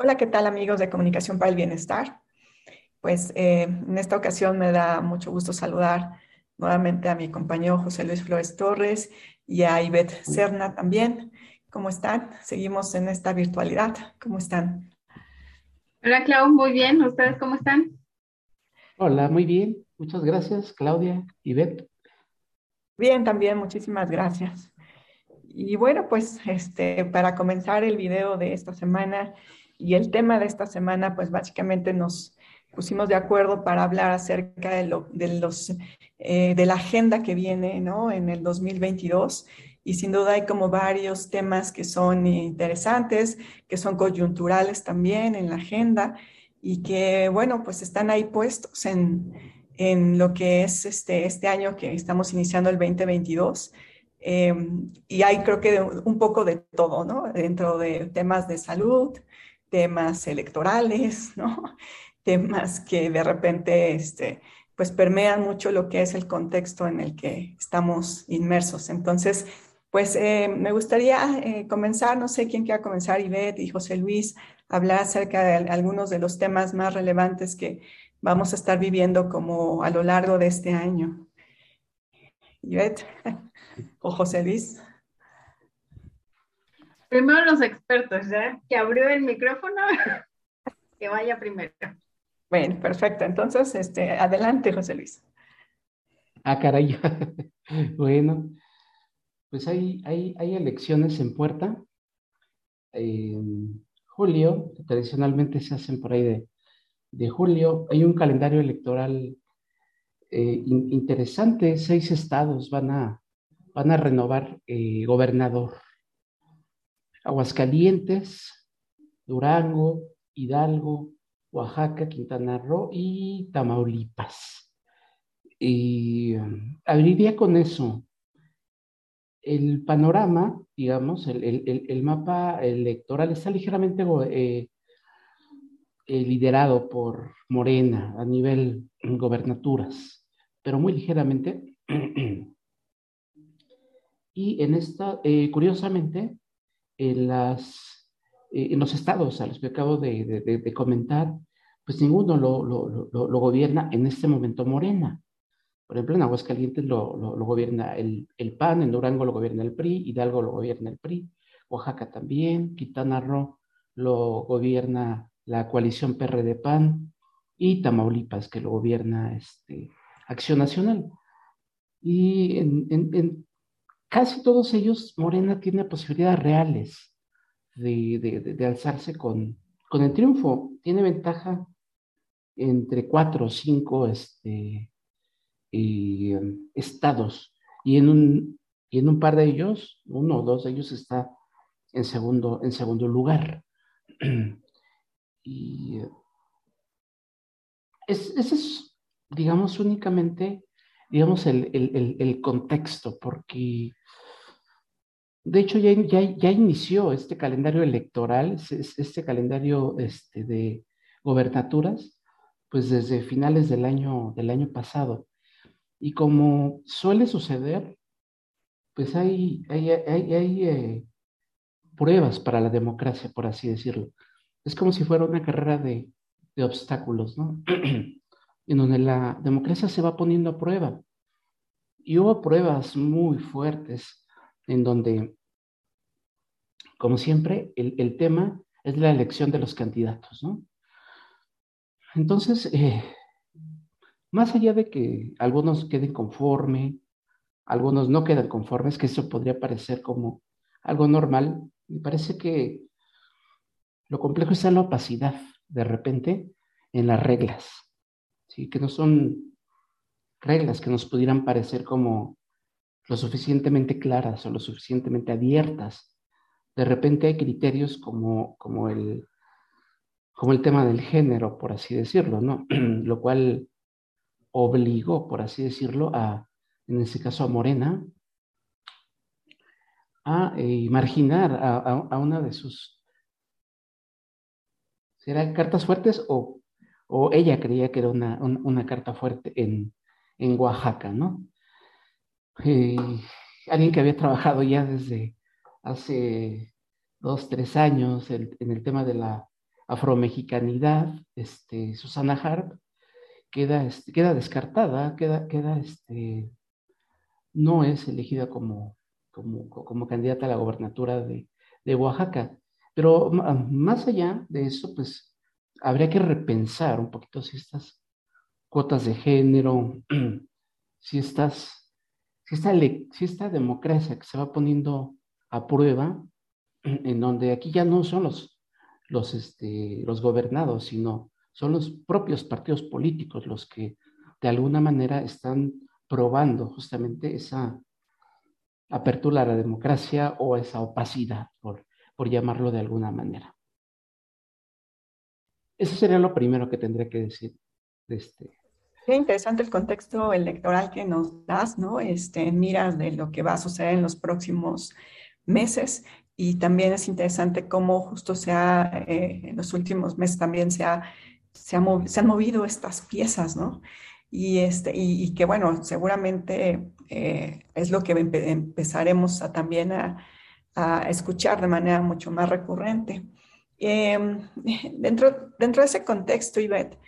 Hola, ¿qué tal amigos de Comunicación para el Bienestar? Pues eh, en esta ocasión me da mucho gusto saludar nuevamente a mi compañero José Luis Flores Torres y a Ivette Serna también. ¿Cómo están? Seguimos en esta virtualidad. ¿Cómo están? Hola, Clau, muy bien. ¿Ustedes cómo están? Hola, muy bien. Muchas gracias, Claudia, Ivette. Bien, también, muchísimas gracias. Y bueno, pues este, para comenzar el video de esta semana, y el tema de esta semana, pues básicamente nos pusimos de acuerdo para hablar acerca de, lo, de, los, eh, de la agenda que viene ¿no? en el 2022. Y sin duda hay como varios temas que son interesantes, que son coyunturales también en la agenda y que, bueno, pues están ahí puestos en, en lo que es este, este año que estamos iniciando el 2022. Eh, y hay creo que un poco de todo, ¿no? Dentro de temas de salud, temas electorales, ¿no? Temas que de repente, este, pues permean mucho lo que es el contexto en el que estamos inmersos. Entonces, pues eh, me gustaría eh, comenzar, no sé quién quiera comenzar, Ivette y José Luis, hablar acerca de algunos de los temas más relevantes que vamos a estar viviendo como a lo largo de este año. Ivette o José Luis. Primero los expertos, ¿ya? Que abrió el micrófono, que vaya primero. Bueno, perfecto. Entonces, este, adelante, José Luis. Ah, caray. bueno, pues hay, hay, hay, elecciones en puerta. En julio, tradicionalmente se hacen por ahí de, de julio. Hay un calendario electoral eh, interesante. Seis estados van a, van a renovar eh, gobernador. Aguascalientes, Durango, Hidalgo, Oaxaca, Quintana Roo y Tamaulipas. Y um, abriría con eso. El panorama, digamos, el, mapa electoral está ligeramente eh, eh, liderado por Morena a nivel gobernaturas, pero muy ligeramente. y en esta, eh, curiosamente, en, las, eh, en los estados a los que acabo de, comentar, pues ninguno lo, lo, gobierna en este momento Morena. Por ejemplo, en Aguascalientes lo, gobierna el, el, PAN, en Durango lo gobierna el PRI, Hidalgo lo gobierna el PRI, Oaxaca también, Quintana Roo lo gobierna la coalición PRD-PAN y Tamaulipas que lo gobierna este, Acción Nacional. Y en, en, casi todos ellos, Morena tiene posibilidades reales de, alzarse con, con, el triunfo. Tiene ventaja entre cuatro o cinco este, eh, estados y en, un, y en un par de ellos, uno o dos de ellos está en segundo, en segundo lugar. y ese es, digamos, únicamente, digamos, el, el, el contexto, porque de hecho, ya, ya, inició este calendario electoral, este calendario este, de gobernaturas, pues desde finales del año, del año pasado. Y como suele suceder, pues hay, hay, hay, eh, pruebas para la democracia, por así decirlo. Es como si fuera una carrera de, de obstáculos, ¿no? en donde la democracia se va poniendo a prueba. Y hubo pruebas muy fuertes en donde como siempre, el, tema es la elección de los candidatos, ¿no? Entonces, eh, más allá de que algunos queden conforme, algunos no quedan conformes, que eso podría parecer como algo normal, me parece que lo complejo está en la opacidad, de repente, en las reglas, ¿sí? que no son reglas que nos pudieran parecer como lo suficientemente claras o lo suficientemente abiertas de repente hay criterios como, como, el, como el tema del género, por así decirlo, ¿no? Lo cual obligó, por así decirlo, a, en este caso a Morena, a eh, marginar a, una de sus, ¿será cartas fuertes o, o ella creía que era una, una carta fuerte en, en Oaxaca, ¿no? Eh, alguien que había trabajado ya desde hace dos, tres años en, el tema de la afromexicanidad, este, Susana Harp, queda, este, queda descartada, queda, queda, este, no es elegida como, como, como candidata a la gobernatura de, de Oaxaca. Pero más allá de eso, pues habría que repensar un poquito si estas cuotas de género, si estas, si esta, si esta democracia que se va poniendo a prueba, en donde aquí ya no son los, los, este, los gobernados, sino son los propios partidos políticos los que de alguna manera están probando justamente esa apertura a la democracia o esa opacidad, por, por llamarlo de alguna manera. Eso sería lo primero que tendría que decir de este. Qué interesante el contexto electoral que nos das, ¿no? Este, miras de lo que va a suceder en los próximos meses y también es interesante cómo justo se ha, eh, en los últimos meses también se, ha, se, han movido estas piezas, ¿no? Y, este, y, que bueno, seguramente eh, es lo que empezaremos a, también a, escuchar de manera mucho más recurrente. Em, dentro, dentro de ese contexto, Ivette,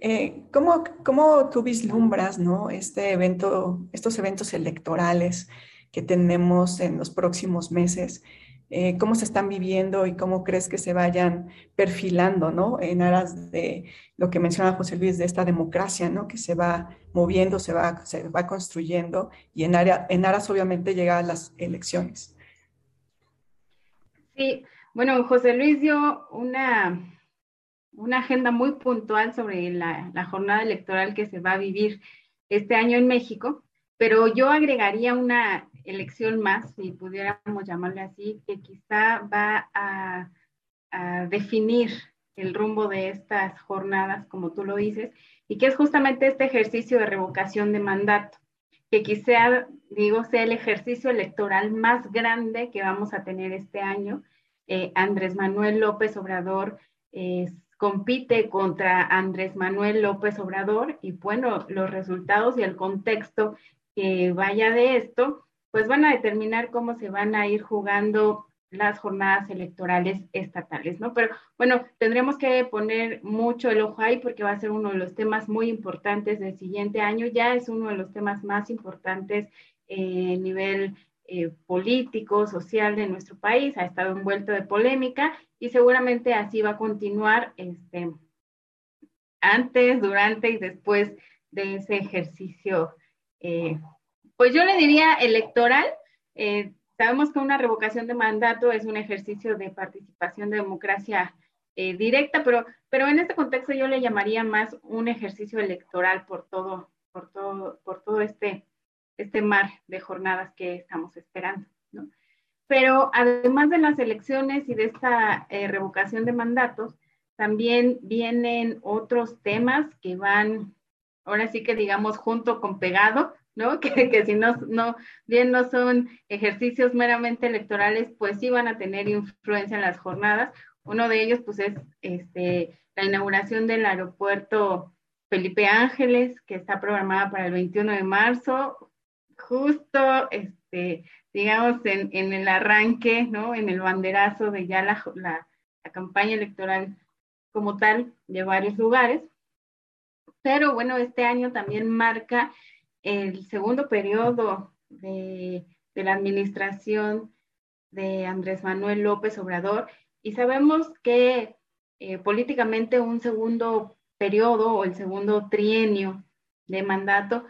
eh, ¿cómo, ¿cómo, tú vislumbras ¿no? este evento, estos eventos electorales que tenemos en los próximos meses? Eh, ¿Cómo se están viviendo y cómo crees que se vayan perfilando ¿no? en aras de lo que mencionaba José Luis, de esta democracia ¿no? que se va moviendo, se va, se va construyendo y en, área, en aras obviamente llegar a las elecciones? Sí, bueno, José Luis dio una, una agenda muy puntual sobre la, jornada electoral que se va a vivir este año en México, pero yo agregaría una elección más, si pudiéramos llamarle así, que quizá va a, a definir el rumbo de estas jornadas, como tú lo dices, y que es justamente este ejercicio de revocación de mandato, que quizá, digo, sea el ejercicio electoral más grande que vamos a tener este año eh, Andrés Manuel López Obrador eh, compite contra Andrés Manuel López Obrador y bueno, los resultados y el contexto que vaya de esto, pues van a determinar cómo se van a ir jugando las jornadas electorales estatales, ¿no? Pero bueno, tendremos que poner mucho el ojo ahí porque va a ser uno de los temas muy importantes del siguiente año, ya es uno de los temas más importantes eh, a nivel eh, político, social de nuestro país, ha estado envuelto de polémica y seguramente así va a continuar este, antes, durante y después de ese ejercicio, eh, pues yo le diría electoral. Eh, sabemos que una revocación de mandato es un ejercicio de participación de democracia directa, pero, pero en este contexto yo le llamaría más un ejercicio electoral por todo, por todo, por todo este este mar de jornadas que estamos esperando. ¿no? Pero además de las elecciones y de esta eh, revocación de mandatos, también vienen otros temas que van, ahora sí que digamos, junto con pegado, ¿no? Que, que si no, no, bien no son ejercicios meramente electorales, pues sí van a tener influencia en las jornadas. Uno de ellos, pues, es este, la inauguración del aeropuerto Felipe Ángeles, que está programada para el 21 de marzo, justo, este, digamos, en, el arranque, ¿no? En el banderazo de ya la, la, campaña electoral como tal de varios lugares. Pero bueno, este año también marca el segundo periodo de, de la administración de Andrés Manuel López Obrador y sabemos que eh, políticamente un segundo periodo o el segundo trienio de mandato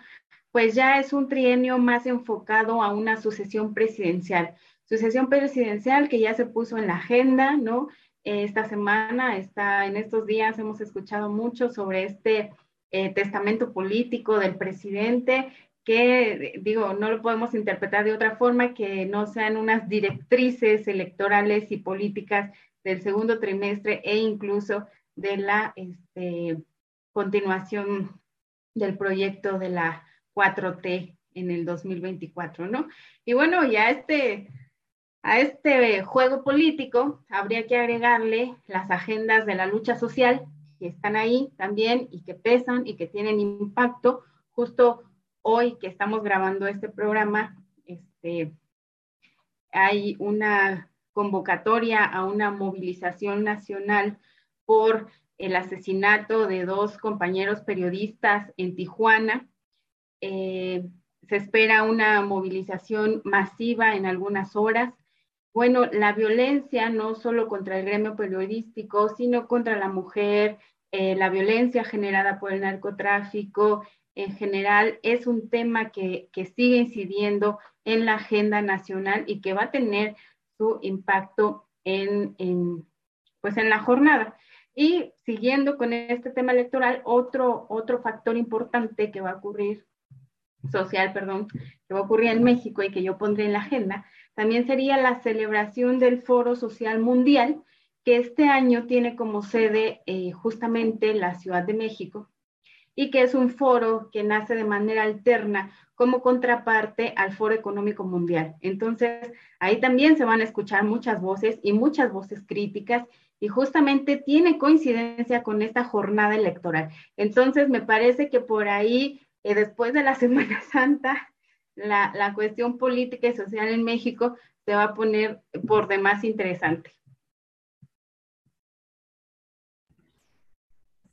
pues ya es un trienio más enfocado a una sucesión presidencial. Sucesión presidencial que ya se puso en la agenda, ¿no? Esta semana, está, en estos días hemos escuchado mucho sobre este eh, testamento político del presidente, que digo, no lo podemos interpretar de otra forma que no sean unas directrices electorales y políticas del segundo trimestre e incluso de la este, continuación del proyecto de la 4T en el 2024, ¿no? Y bueno, ya este, a este juego político habría que agregarle las agendas de la lucha social que están ahí también y que pesan y que tienen impacto. Justo hoy que estamos grabando este programa, este, hay una convocatoria a una movilización nacional por el asesinato de dos compañeros periodistas en Tijuana. Eh, se espera una movilización masiva en algunas horas. Bueno, la violencia no solo contra el gremio periodístico, sino contra la mujer, eh, la violencia generada por el narcotráfico en general es un tema que, sigue incidiendo en la agenda nacional y que va a tener su impacto en, en, pues en la jornada. Y siguiendo con este tema electoral, otro, otro factor importante que va a ocurrir, social, perdón, que va a ocurrir en México y que yo pondré en la agenda, también sería la celebración del Foro Social Mundial, que este año tiene como sede eh, justamente la Ciudad de México y que es un foro que nace de manera alterna como contraparte al Foro Económico Mundial. Entonces, ahí también se van a escuchar muchas voces y muchas voces críticas y justamente tiene coincidencia con esta jornada electoral. Entonces, me parece que por ahí, eh, después de la Semana Santa, la, cuestión política y social en México se va a poner por demás interesante.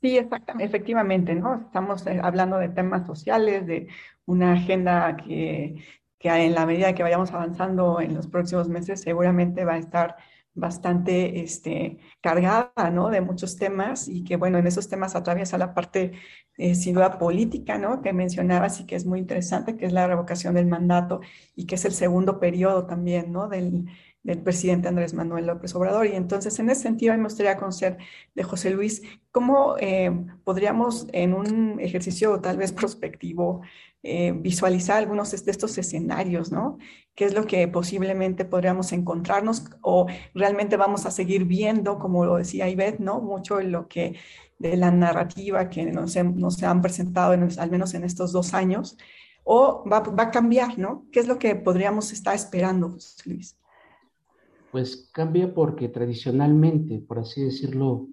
Sí, exactamente, efectivamente, ¿no? Estamos eh, hablando de temas sociales, de una agenda que, que en la medida que vayamos avanzando en los próximos meses seguramente va a estar bastante este, cargada, ¿no? De muchos temas y que, bueno, en esos temas atraviesa la parte, eh, sin duda, política, ¿no? Que mencionabas y que es muy interesante, que es la revocación del mandato y que es el segundo periodo también, ¿no? Del, del presidente Andrés Manuel López Obrador. Y entonces, en ese sentido, me gustaría conocer de José Luis, ¿cómo eh, podríamos, en un ejercicio tal vez prospectivo, eh, visualizar algunos de estos escenarios, ¿no? ¿Qué es lo que posiblemente podríamos encontrarnos o realmente vamos a seguir viendo, como lo decía Ivette, ¿no? Mucho de lo que, de la narrativa que nos, nos han presentado, al menos en estos dos años, o va, va, a cambiar, ¿no? ¿Qué es lo que podríamos estar esperando, José Luis? Pues cambia porque tradicionalmente, por así decirlo,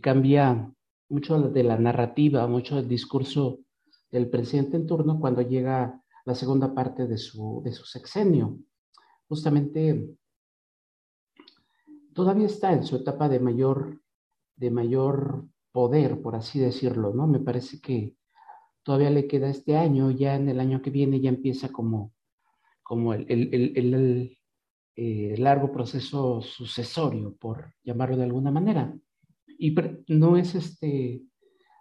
cambia mucho de la narrativa, mucho del discurso del presidente en turno cuando llega la segunda parte de su, de su sexenio. Justamente todavía está en su etapa de mayor, de mayor poder, por así decirlo, ¿no? Me parece que todavía le queda este año, ya en el año que viene ya empieza como, como el, el, el, eh, largo proceso sucesorio, por llamarlo de alguna manera. Y no es este,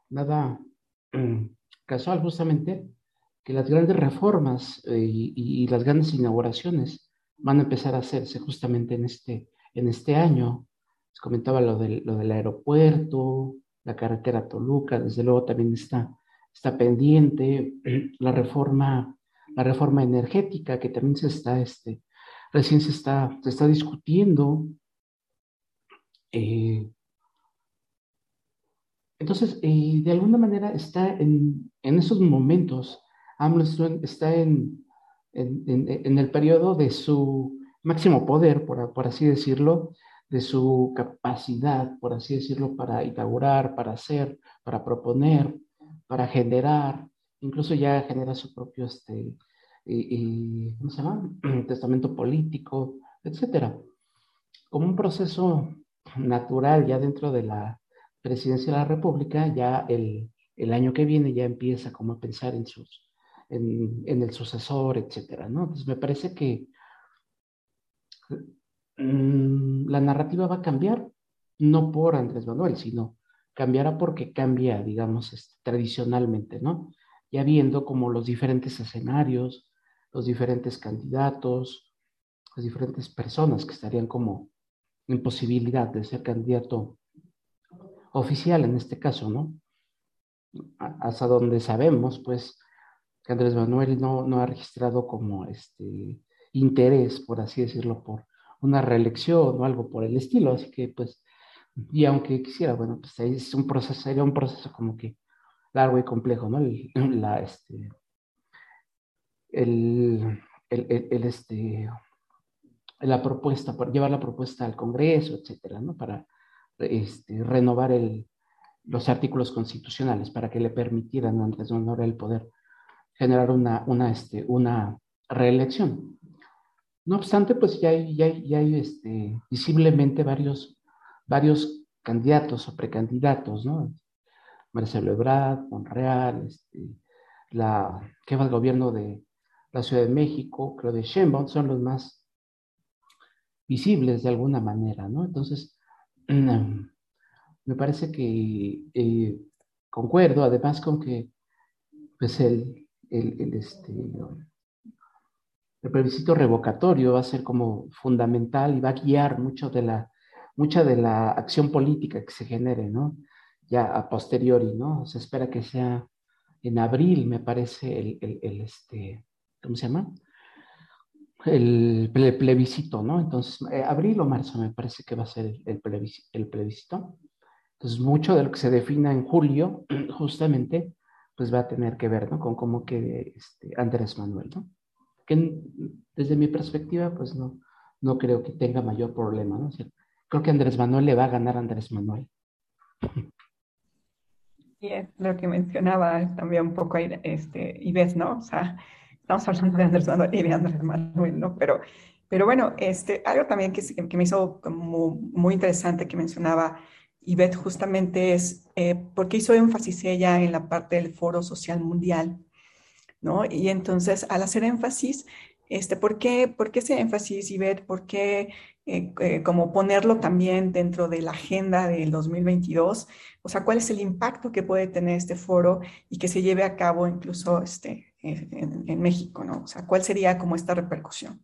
nada casual justamente que las grandes reformas eh, y, las grandes inauguraciones van a empezar a hacerse justamente en este, en este año. Comentaba lo del, lo del aeropuerto, la carretera Toluca, desde luego también está, está pendiente, la reforma, la reforma energética que también se está, este, recién se está, se está discutiendo. Eh, entonces, eh, de alguna manera está en, en esos momentos, AMLO está en, en, el periodo de su máximo poder, por, por, así decirlo, de su capacidad, por así decirlo, para inaugurar, para hacer, para proponer, para generar, incluso ya genera su propio, este, y, ¿cómo se llama? Testamento político, etcétera. Como un proceso natural ya dentro de la presidencia de la República, ya el, el año que viene ya empieza como a pensar en, sus, en, el sucesor, etcétera, ¿no? Entonces me parece que la narrativa va a cambiar, no por Andrés Manuel, sino cambiará porque cambia, digamos, este, tradicionalmente, ¿no? Ya viendo como los diferentes escenarios, los diferentes candidatos, las diferentes personas que estarían como en posibilidad de ser candidato oficial en este caso, ¿no? Hasta donde sabemos, pues, que Andrés Manuel no, no ha registrado como este interés, por así decirlo, por una reelección o algo por el estilo, así que pues, y aunque quisiera, bueno, pues es un proceso, sería un proceso como que largo y complejo, ¿no? La, este, el, el, este, la propuesta, llevar la propuesta al Congreso, etcétera, ¿no? Para este, renovar el, los artículos constitucionales para que le permitieran a Andrés Manuel el poder generar una, una, este, una reelección. No obstante, pues ya hay, ya hay, ya hay este, visiblemente varios, varios candidatos o precandidatos, ¿no? Marcelo Ebrard, Monreal, este, la que va al gobierno de la Ciudad de México, de Sheinbaum, son los más visibles de alguna manera, ¿no? Entonces, me parece que eh, concuerdo además con que pues el, el, este, el plebiscito revocatorio va a ser como fundamental y va a guiar mucho de la, mucha de la acción política que se genere, ¿no? Ya a posteriori, ¿no? Se espera que sea en abril, me parece, el, el este, ¿cómo se llama? El, plebiscito, ¿no? Entonces, eh, abril o marzo me parece que va a ser el, plebiscito. Entonces, mucho de lo que se defina en julio, justamente, pues va a tener que ver, ¿no? Con cómo que este, Andrés Manuel, ¿no? Que desde mi perspectiva, pues no, no creo que tenga mayor problema, ¿no? creo que Andrés Manuel le va a ganar a Andrés Manuel. Y es lo que mencionaba también un poco este, ¿no? O sea, estamos hablando de Andrés Manuel y de Andrés Manuel, ¿no? Pero, pero bueno, este, algo también que, que me hizo como muy interesante que mencionaba Ivette justamente es eh, porque hizo énfasis ella en la parte del Foro Social Mundial, Y entonces, al hacer énfasis, este, ¿por, qué, ¿por qué ese énfasis, Ivette? ¿Por qué eh, eh, como ponerlo también dentro de la agenda del 2022? O sea, ¿cuál es el impacto que puede tener este foro y que se lleve a cabo incluso este, en, México. O sea, ¿cuál sería como esta repercusión?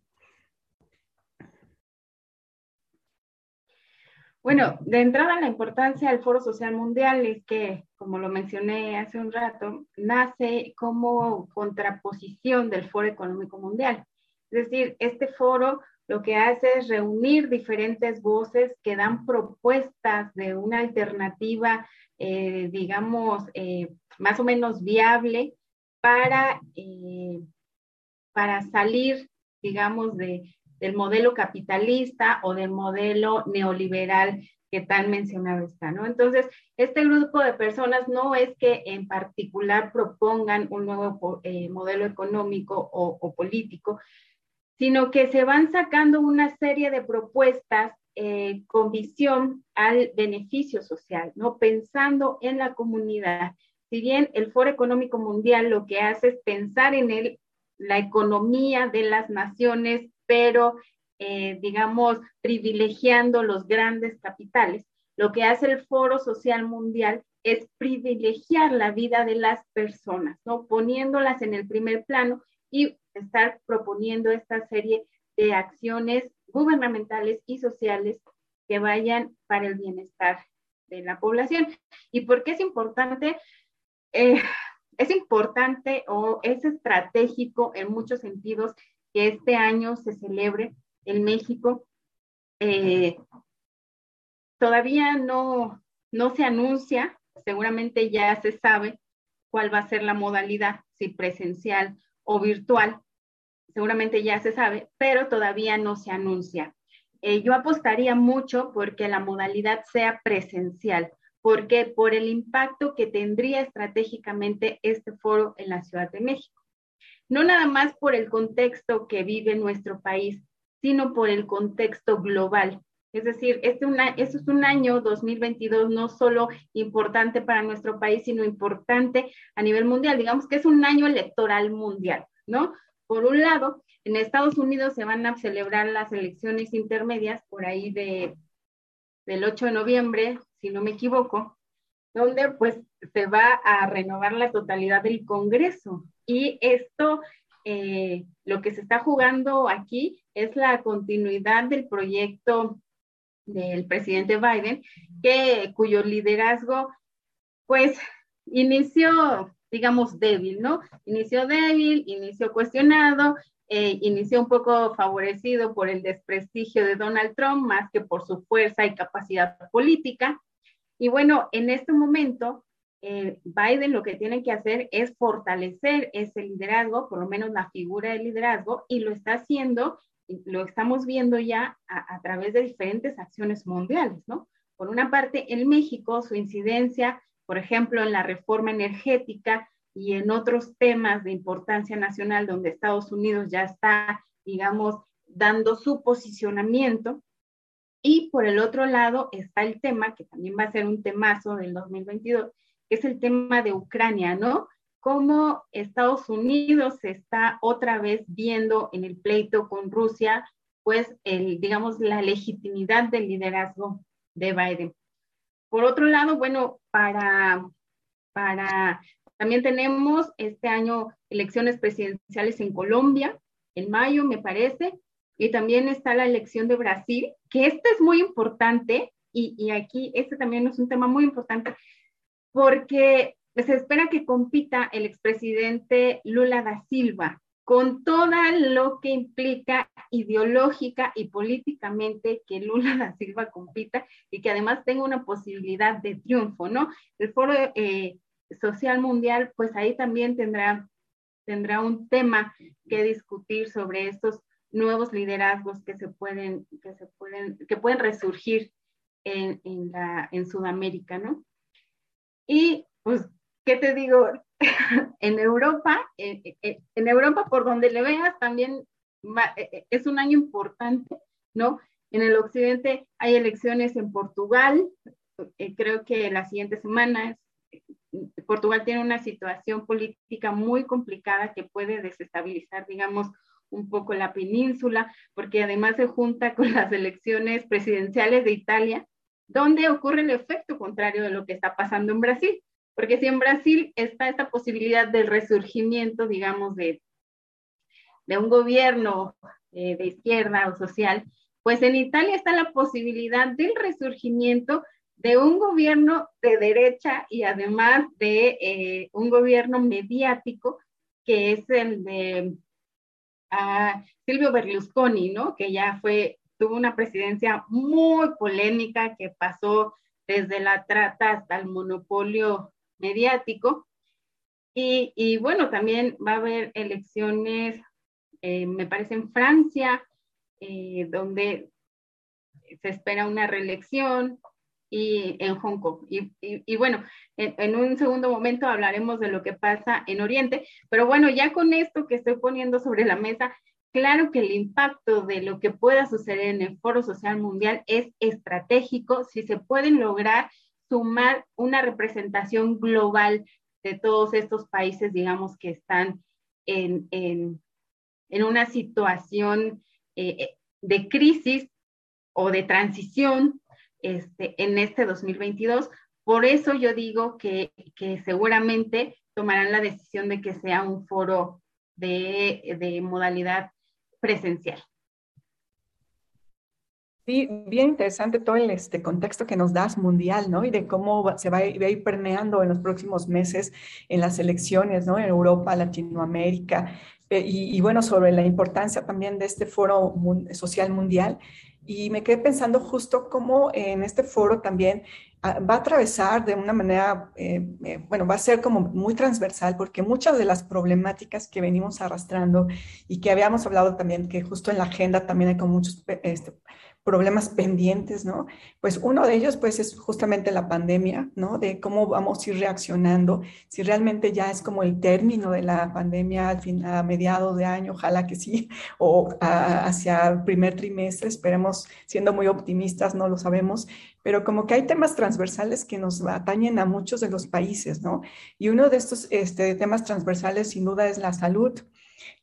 Bueno, de entrada la importancia del Foro Social Mundial es que, como lo mencioné hace un rato, nace como contraposición del Foro Económico Mundial. Es decir, este foro lo que hace es reunir diferentes voces que dan propuestas de una alternativa, eh, digamos, eh, más o menos viable para, eh, para salir, digamos, de, del modelo capitalista o del modelo neoliberal que tan mencionado está, ¿no? Entonces, este grupo de personas no es que en particular propongan un nuevo eh, modelo económico o, político, sino que se van sacando una serie de propuestas eh, con visión al beneficio social, ¿no? Pensando en la comunidad. Si bien el Foro Económico Mundial lo que hace es pensar en el, la economía de las naciones pero eh, digamos, privilegiando los grandes capitales. Lo que hace el Foro Social Mundial es privilegiar la vida de las personas, ¿no? Poniéndolas en el primer plano y estar proponiendo esta serie de acciones gubernamentales y sociales que vayan para el bienestar de la población. ¿Y por qué es importante? Eh, es importante o es estratégico en muchos sentidos que este año se celebre en México. Eh, todavía no, no se anuncia, seguramente ya se sabe cuál va a ser la modalidad, si presencial o virtual, seguramente ya se sabe, pero todavía no se anuncia. Eh, yo apostaría mucho porque la modalidad sea presencial, porque por el impacto que tendría estratégicamente este foro en la Ciudad de México no nada más por el contexto que vive nuestro país, sino por el contexto global. Es decir, este, es un año 2022 no solo importante para nuestro país, sino importante a nivel mundial. Digamos que es un año electoral mundial, ¿no? Por un lado, en Estados Unidos se van a celebrar las elecciones intermedias por ahí de, del 8 de noviembre, si no me equivoco, donde pues se va a renovar la totalidad del Congreso. Y esto, eh, lo que se está jugando aquí es la continuidad del proyecto del presidente Biden, que, cuyo liderazgo, pues, inició, digamos, débil, ¿no? Inició débil, inició cuestionado, eh, inició un poco favorecido por el desprestigio de Donald Trump, más que por su fuerza y capacidad política. Y bueno, en este momento, eh, Biden lo que tiene que hacer es fortalecer ese liderazgo, por lo menos la figura de liderazgo, y lo está haciendo, lo estamos viendo ya a, través de diferentes acciones mundiales, ¿no? Por una parte, en México, su incidencia, por ejemplo, en la reforma energética y en otros temas de importancia nacional donde Estados Unidos ya está, digamos, dando su posicionamiento, Y por el otro lado está el tema, que también va a ser un temazo del 2022, que es el tema de Ucrania, ¿no? Cómo Estados Unidos está otra vez viendo en el pleito con Rusia, pues, el, digamos, la legitimidad del liderazgo de Biden. Por otro lado, bueno, para, para, también tenemos este año elecciones presidenciales en Colombia, en mayo, me parece, y también está la elección de Brasil, que este es muy importante, y, y aquí este también es un tema muy importante, porque se espera que compita el expresidente Lula da Silva con todo lo que implica ideológica y políticamente que Lula da Silva compita y que además tenga una posibilidad de triunfo, ¿no? El Foro eh, Social Mundial, pues ahí también tendrá, tendrá un tema que discutir sobre estos nuevos liderazgos que se pueden, que se pueden, que pueden resurgir en, en, la, en Sudamérica, ¿no? Y pues, ¿qué te digo? en Europa, en, en, Europa, por donde le veas, también e, es un año importante, ¿no? En el occidente hay elecciones en Portugal, eh, creo que la siguiente semana Portugal tiene una situación política muy complicada que puede desestabilizar, digamos, un poco la península, porque además se junta con las elecciones presidenciales de Italia, donde ocurre el efecto contrario de lo que está pasando en Brasil. Porque si en Brasil está esta posibilidad del resurgimiento, digamos, de, de un gobierno eh, de izquierda o social, pues en Italia está la posibilidad del resurgimiento de un gobierno de derecha y además de eh, un gobierno mediático que es el de uh, Silvio Berlusconi, ¿no? Que ya fue, tuvo una presidencia muy polémica que pasó desde la trata hasta el monopolio mediático. Y, y bueno, también va a haber elecciones, eh, me parece, en Francia, eh, donde se espera una reelección y en Hong Kong. Y, y, bueno, en, un segundo momento hablaremos de lo que pasa en Oriente, pero bueno, ya con esto que estoy poniendo sobre la mesa, claro que el impacto de lo que pueda suceder en el Foro Social Mundial es estratégico si se pueden lograr sumar una representación global de todos estos países, digamos, que están en, en, en una situación eh, de crisis o de transición este, en este 2022. Por eso yo digo que, seguramente tomarán la decisión de que sea un foro de, modalidad presencial. Sí, bien interesante todo el este, contexto que nos das mundial, ¿no? Y de cómo se va, a ir permeando en los próximos meses en las elecciones, ¿no? En Europa, Latinoamérica, eh, y, bueno, sobre la importancia también de este foro social mundial. Y me quedé pensando justo cómo en este foro también ah, va a atravesar de una manera, eh, eh, bueno, va a ser como muy transversal, porque muchas de las problemáticas que venimos arrastrando y que habíamos hablado también, que justo en la agenda también hay como muchos este, problemas pendientes, ¿no? Pues uno de ellos, pues, es justamente la pandemia, ¿no? De cómo vamos a ir reaccionando, si realmente ya es como el término de la pandemia al fin, a mediados de año, ojalá que sí, o hacia el primer trimestre, esperemos, siendo muy optimistas, no lo sabemos, pero como que hay temas transversales que nos atañen a muchos de los países, ¿no? Y uno de estos este, temas transversales, sin duda, es la salud.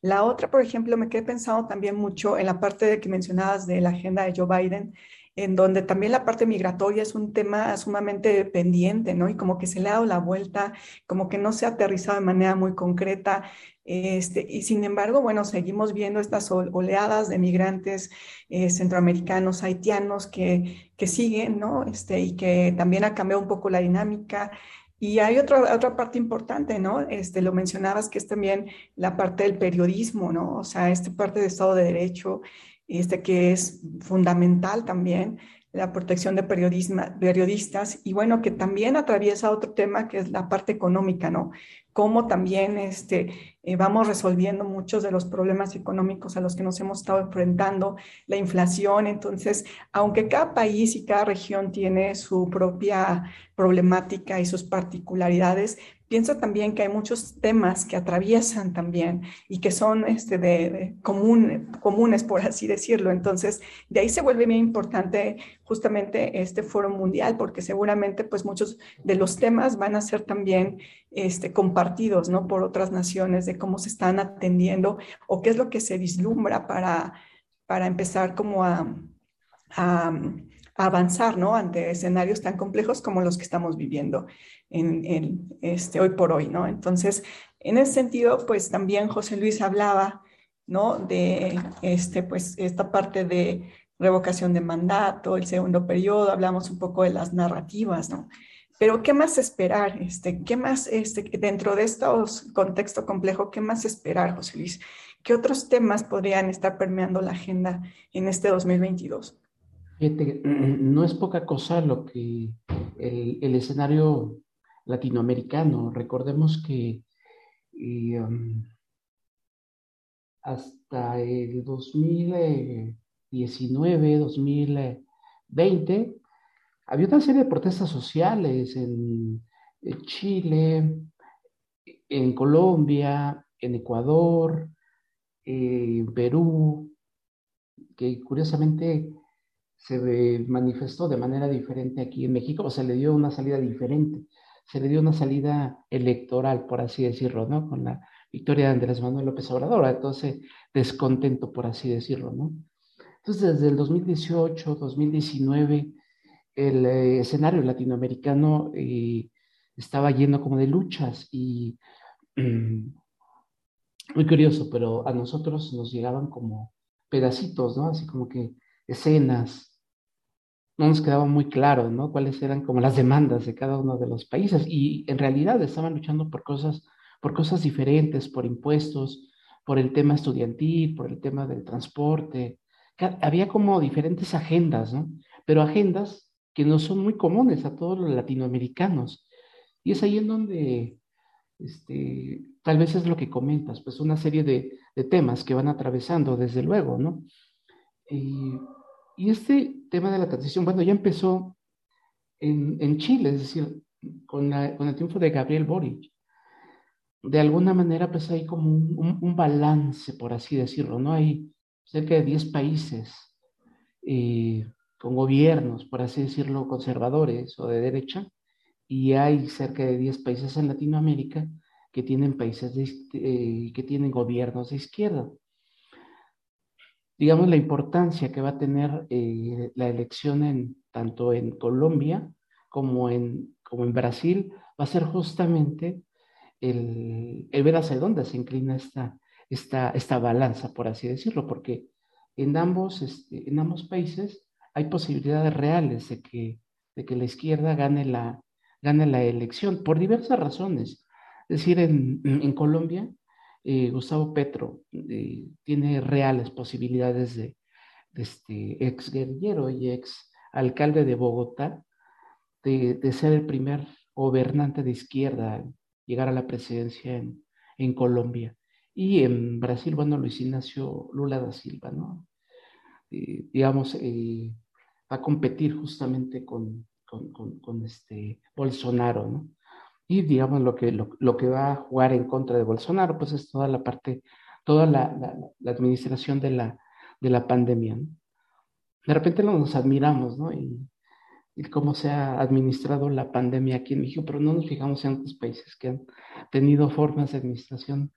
La otra, por ejemplo, me quedé pensando también mucho en la parte de que mencionabas de la agenda de Joe Biden, en donde también la parte migratoria es un tema sumamente pendiente, ¿no? Y como que se le ha dado la vuelta, como que no se ha aterrizado de manera muy concreta. Este, y sin embargo, bueno, seguimos viendo estas oleadas de migrantes eh, centroamericanos, haitianos que, que siguen, ¿no? Este, y que también ha cambiado un poco la dinámica. Y hay otra, otra parte importante, ¿no? Este, lo mencionabas, que es también la parte del periodismo, ¿no? O sea, esta parte de Estado de Derecho, este, que es fundamental también, la protección de periodistas, y bueno, que también atraviesa otro tema que es la parte económica, ¿no? cómo también este, eh, vamos resolviendo muchos de los problemas económicos a los que nos hemos estado enfrentando, la inflación. Entonces, aunque cada país y cada región tiene su propia problemática y sus particularidades, pienso también que hay muchos temas que atraviesan también y que son este, de, común, comunes, por así decirlo. Entonces, de ahí se vuelve bien importante justamente este foro mundial, porque seguramente pues muchos de los temas van a ser también este, compartidos ¿no? por otras naciones de cómo se están atendiendo o qué es lo que se vislumbra para, para empezar como a, a avanzar ¿no? ante escenarios tan complejos como los que estamos viviendo este, hoy por hoy. ¿no? Entonces, en ese sentido, pues también José Luis hablaba ¿no? de este, pues, esta parte de revocación de mandato, el segundo periodo, hablamos un poco de las narrativas, ¿no? Pero ¿qué más esperar? Este, ¿Qué más, este, dentro de estos contexto complejo, qué más esperar, José Luis? ¿Qué otros temas podrían estar permeando la agenda en este 2022? no es poca cosa lo que el, escenario latinoamericano. Recordemos que um, hasta el 2019, 2020, había una serie de protestas sociales en, Chile, en Colombia, en Ecuador, en Perú, que curiosamente se manifestó de manera diferente aquí en México, o se le dio una salida diferente, se le dio una salida electoral, por así decirlo, ¿no? Con la victoria de Andrés Manuel López Obrador, entonces descontento, por así decirlo, ¿no? Entonces, desde el 2018, 2019, el eh, escenario latinoamericano eh, estaba lleno como de luchas y muy curioso, pero a nosotros nos llegaban como pedacitos, ¿no? Así como que escenas, no nos quedaba muy claro, ¿no? Cuáles eran como las demandas de cada uno de los países y en realidad estaban luchando por cosas, por cosas diferentes, por impuestos, por el tema estudiantil, por el tema del transporte. Había como diferentes agendas, ¿no? Pero agendas que no son muy comunes a todos los latinoamericanos. Y es ahí en donde, este, tal vez es lo que comentas, pues una serie de, de temas que van atravesando, desde luego, ¿no? Y y este tema de la transición, bueno, ya empezó en, Chile, es decir, con, el triunfo de Gabriel Boric. De alguna manera, pues hay como un, balance, por así decirlo, ¿no? Hay cerca de 10 países eh, con gobiernos, por así decirlo, conservadores o de derecha, y hay cerca de 10 países en Latinoamérica que tienen países eh, que tienen gobiernos de izquierda digamos, la importancia que va a tener eh, la elección en, tanto en Colombia como en, como en Brasil va a ser justamente el, ver hacia dónde se inclina esta, esta, esta balanza, por así decirlo, porque en ambos, este, en ambos países hay posibilidades reales de que, de que la izquierda gane la, gane la elección por diversas razones. Es decir, en, en Colombia eh, Gustavo Petro eh, tiene reales posibilidades de, este ex guerrillero y ex alcalde de Bogotá de, ser el primer gobernante de izquierda llegar a la presidencia en, Colombia. Y en Brasil, bueno, Luis Ignacio Lula da Silva, ¿no? Eh, digamos, va a competir justamente con, con, este Bolsonaro, ¿no? Y digamos lo que, lo, que va a jugar en contra de Bolsonaro, pues es toda la parte, toda la, la, administración de la, de la pandemia. De repente nos admiramos, ¿no? Y, y, cómo se ha administrado la pandemia aquí en México, pero no nos fijamos en otros países que han tenido formas de administración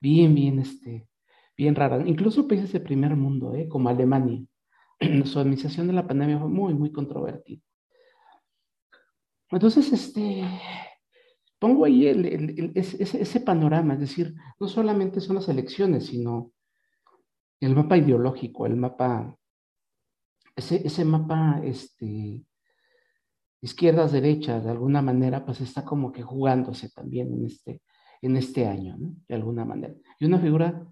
bien, bien, este, bien raras. Incluso países de primer mundo, ¿eh? como Alemania. Su administración de la pandemia fue muy, muy controvertida. Entonces, este, pongo ahí ese, panorama, es decir, no solamente son las elecciones, sino el mapa ideológico, el mapa, ese, ese mapa, este, izquierdas, derechas, de alguna manera, pues está como que jugándose también en este, en este año, ¿no? De alguna manera. Y una figura,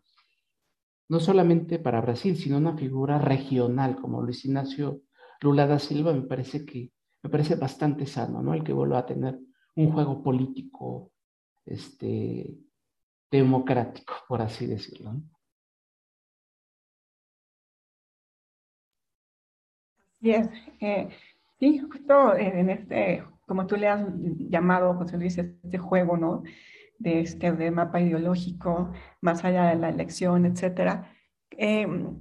no solamente para Brasil, sino una figura regional, como Luis Ignacio Lula da Silva, me parece que, me parece bastante sano, ¿no? El que vuelva a tener un juego político este, democrático, por así decirlo. Así es. Eh, sí, justo en este como tú le has llamado, José Luis, este juego, ¿no? De este de mapa ideológico, más allá de la elección, etcétera. Em,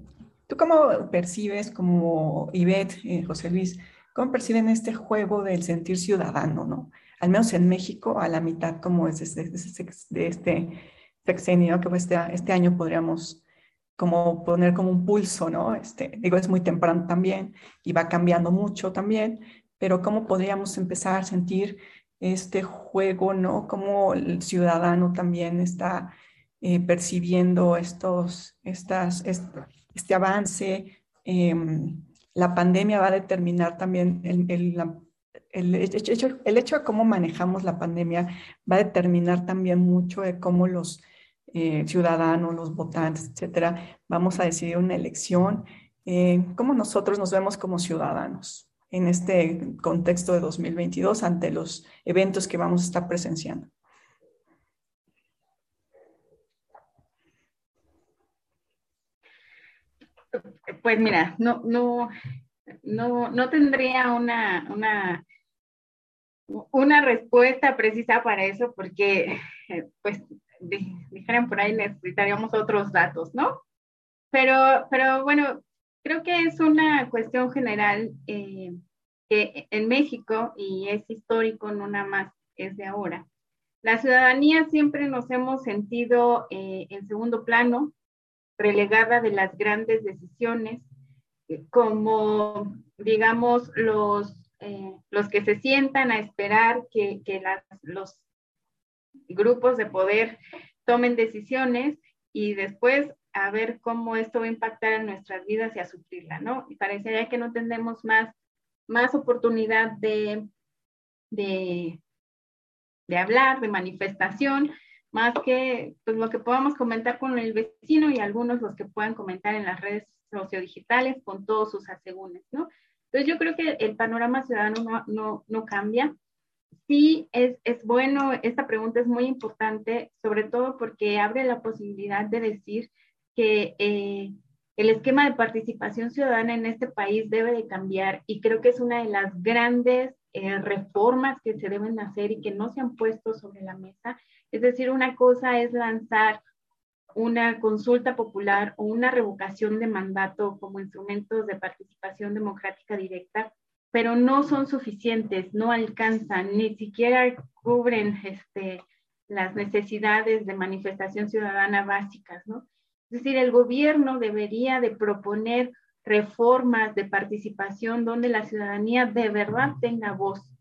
¿Tú cómo percibes, como Ivette, eh, José Luis, cómo perciben este juego del sentir ciudadano, ¿no? Al menos en México, a la mitad, como es de, este sexenio, que este, este año podríamos como poner como un pulso, ¿no? Este, digo, es muy temprano también y va cambiando mucho también, pero cómo podríamos empezar a sentir este juego, ¿no? Cómo el ciudadano también está eh, percibiendo estos, estas, este, avance. Em, la pandemia va a determinar también el, el, el, hecho, el hecho de cómo manejamos la pandemia va a determinar también mucho de cómo los eh, ciudadanos, los votantes, etcétera, vamos a decidir una elección, eh, cómo nosotros nos vemos como ciudadanos en este contexto de 2022 ante los eventos que vamos a estar presenciando. Pues mira, no, no, no, no tendría una, una, una respuesta precisa para eso porque pues dijeran por ahí, necesitaríamos otros datos, ¿no? Pero, pero bueno, creo que es una cuestión general eh, que en México, y es histórico, no nada más es de ahora, la ciudadanía siempre nos hemos sentido eh, en segundo plano, relegada de las grandes decisiones, eh, como, digamos, los, los que se sientan a esperar que, los grupos de poder tomen decisiones y después a ver cómo esto va a impactar en nuestras vidas y a sufrirla, ¿no? Y parecería que no tendremos más, más oportunidad de, de, de hablar, de manifestación, más que pues, lo que podamos comentar con el vecino y algunos los que puedan comentar en las redes sociodigitales con todos sus asegúnes, ¿no? Entonces yo creo que el panorama ciudadano no, no, no cambia sí es, es, bueno, esta pregunta es muy importante, sobre todo porque abre la posibilidad de decir que eh, el esquema de participación ciudadana en este país debe de cambiar y creo que es una de las grandes eh, reformas que se deben hacer y que no se han puesto sobre la mesa. Es decir, una cosa es lanzar una consulta popular o una revocación de mandato como instrumentos de participación democrática directa, pero no son suficientes, no alcanzan, ni siquiera cubren este, las necesidades de manifestación ciudadana básicas, ¿no? Es decir, el gobierno debería de proponer reformas de participación donde la ciudadanía de verdad tenga voz.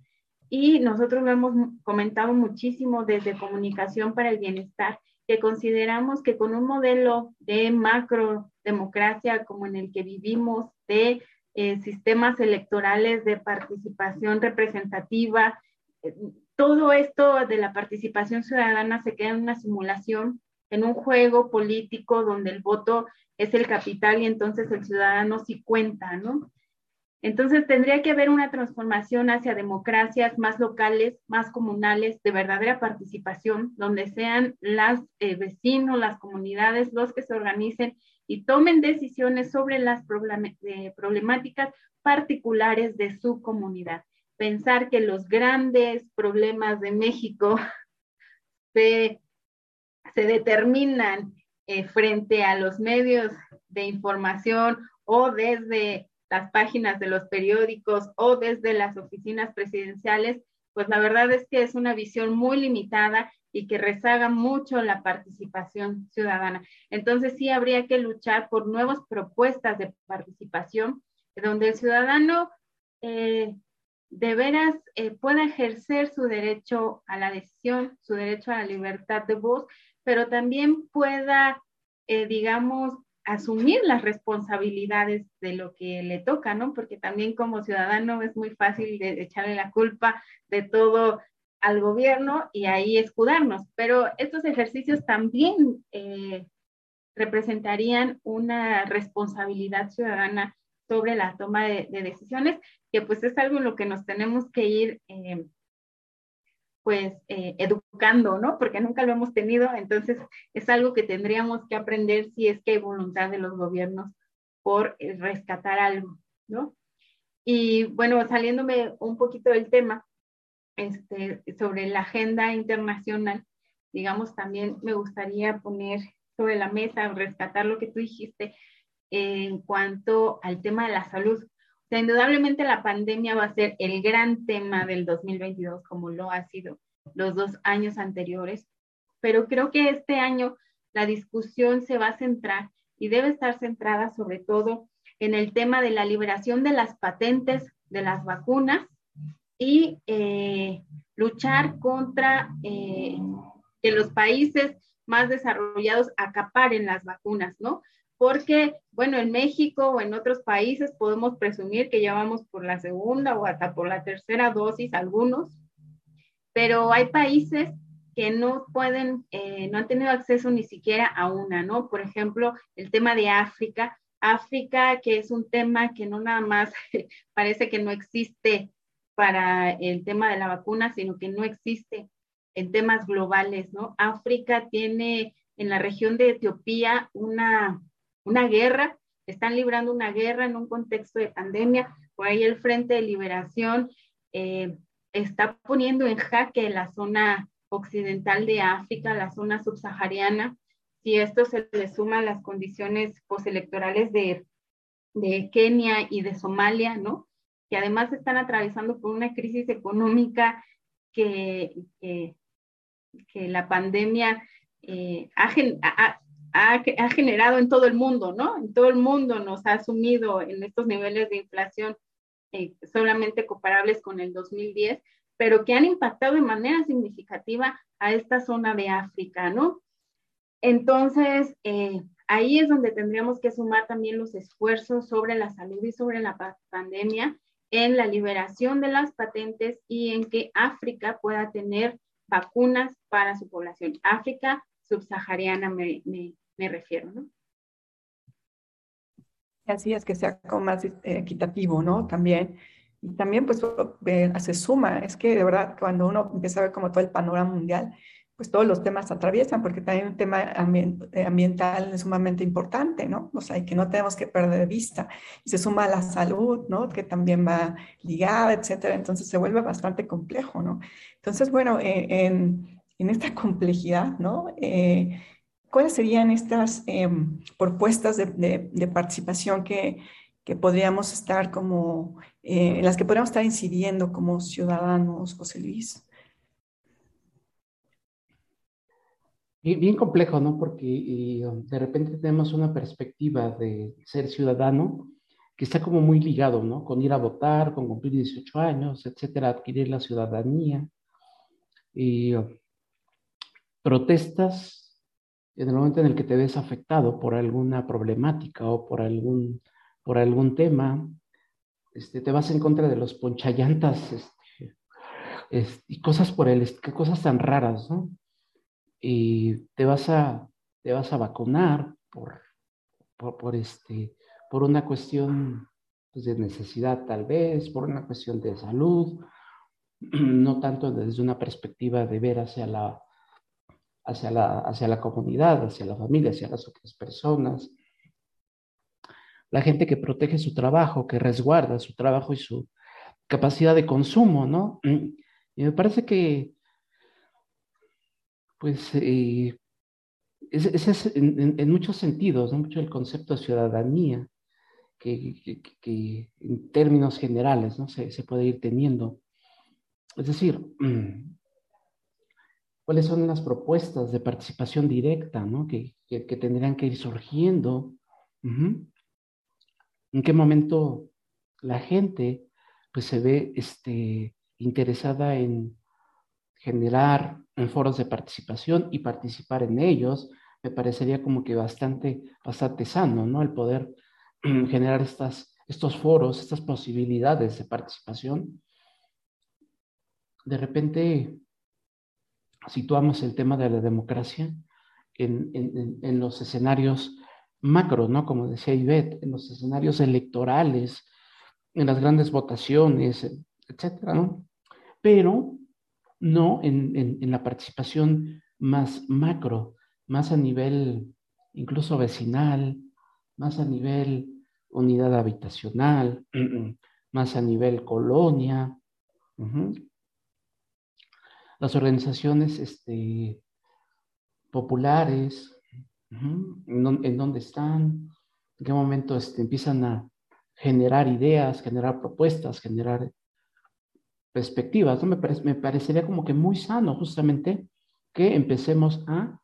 Y nosotros lo hemos comentado muchísimo desde Comunicación para el Bienestar, que consideramos que con un modelo de macro democracia como en el que vivimos, de eh, sistemas electorales de participación representativa. Eh, todo esto de la participación ciudadana se queda en una simulación, en un juego político donde el voto es el capital y entonces el ciudadano sí cuenta, ¿no? Entonces tendría que haber una transformación hacia democracias más locales, más comunales, de verdadera participación, donde sean las eh, vecinos, las comunidades los que se organicen y tomen decisiones sobre las problemáticas particulares de su comunidad. Pensar que los grandes problemas de México se, determinan eh, frente a los medios de información o desde las páginas de los periódicos o desde las oficinas presidenciales, pues la verdad es que es una visión muy limitada y que rezaga mucho la participación ciudadana. Entonces sí habría que luchar por nuevas propuestas de participación donde el ciudadano eh, de veras eh, pueda ejercer su derecho a la decisión, su derecho a la libertad de voz, pero también pueda, eh, digamos, asumir las responsabilidades de lo que le toca, ¿no? Porque también como ciudadano es muy fácil de echarle la culpa de todo al gobierno y ahí escudarnos. Pero estos ejercicios también eh, representarían una responsabilidad ciudadana sobre la toma de, decisiones, que pues es algo en lo que nos tenemos que ir eh, pues eh, educando, ¿no? Porque nunca lo hemos tenido, entonces es algo que tendríamos que aprender si es que hay voluntad de los gobiernos por rescatar algo, ¿no? Y bueno, saliéndome un poquito del tema, este, sobre la agenda internacional, digamos, también me gustaría poner sobre la mesa, rescatar lo que tú dijiste en cuanto al tema de la salud. O sea, indudablemente la pandemia va a ser el gran tema del 2022, como lo ha sido los dos años anteriores, pero creo que este año la discusión se va a centrar y debe estar centrada sobre todo en el tema de la liberación de las patentes de las vacunas y eh, luchar contra eh, que los países más desarrollados acaparen las vacunas, ¿no? Porque, bueno, en México o en otros países podemos presumir que ya vamos por la segunda o hasta por la tercera dosis algunos, pero hay países que no pueden, eh, no han tenido acceso ni siquiera a una, ¿no? Por ejemplo, el tema de África. África, que es un tema que no nada más parece que no existe para el tema de la vacuna, sino que no existe en temas globales, ¿no? África tiene en la región de Etiopía una, una guerra, están librando una guerra en un contexto de pandemia, por ahí el Frente de Liberación eh, está poniendo en jaque la zona occidental de África, la zona subsahariana, si esto se le suma a las condiciones postelectorales de, de Kenia y de Somalia, ¿no? Que además están atravesando por una crisis económica que, que, la pandemia eh, ha, generado en todo el mundo, ¿no? En todo el mundo nos ha sumido en estos niveles de inflación eh, solamente comparables con el 2010, pero que han impactado de manera significativa a esta zona de África, ¿no? Entonces, eh, ahí es donde tendríamos que sumar también los esfuerzos sobre la salud y sobre la pandemia en la liberación de las patentes y en que África pueda tener vacunas para su población. África subsahariana me, refiero, ¿no? Así es que sea como más eh, equitativo, ¿no? También y también pues se suma, es que de verdad cuando uno empieza a ver como todo el panorama mundial, pues todos los temas atraviesan, porque también un tema eh, ambiental es sumamente importante, ¿no? O sea, y que no tenemos que perder de vista. Y se suma la salud, ¿no? Que también va ligada, etcétera. Entonces se vuelve bastante complejo, ¿no? Entonces, bueno, eh, en, en, esta complejidad, ¿no? Eh, ¿Cuáles serían estas em, propuestas de, participación que, que podríamos estar como, eh, en las que podríamos estar incidiendo como ciudadanos, José Luis. Bien, complejo, ¿no? Porque um, de repente tenemos una perspectiva de ser ciudadano que está como muy ligado, ¿no? Con ir a votar, con cumplir 18 años, etcétera, adquirir la ciudadanía. Y um, protestas en el momento en el que te ves afectado por alguna problemática o por algún por algún tema, este, te vas en contra de los ponchallantas este, y cosas por el, cosas tan raras, ¿no? Y te vas a, te vas a vacunar por, por, este, por una cuestión pues, de necesidad tal vez, por una cuestión de salud, no tanto desde una perspectiva de ver hacia la, hacia la, hacia la comunidad, hacia la familia, hacia las otras personas la gente que protege su trabajo, que resguarda su trabajo y su capacidad de consumo, ¿no? Y me parece que, pues, eh, ese es, en, muchos sentidos, mucho el concepto de ciudadanía, que, en términos generales, ¿no? Se, se, puede ir teniendo. Es decir, ¿cuáles son las propuestas de participación directa, ¿no? Que, tendrían que ir surgiendo en qué momento la gente pues se ve este, interesada en generar en foros de participación y participar en ellos, me parecería como que bastante, bastante sano, ¿no? El poder generar estas, estos foros, estas posibilidades de participación. De repente situamos el tema de la democracia en, en, en los escenarios macro, ¿no? Como decía Ivette, en los escenarios electorales, en las grandes votaciones, etcétera, ¿no? Pero no en, la participación más macro, más a nivel incluso vecinal, más a nivel unidad habitacional, más a nivel colonia. Las organizaciones este, populares, en, dónde están, en qué momento este, empiezan a generar ideas, generar propuestas, generar perspectivas. ¿no? Me, me parecería como que muy sano justamente que empecemos a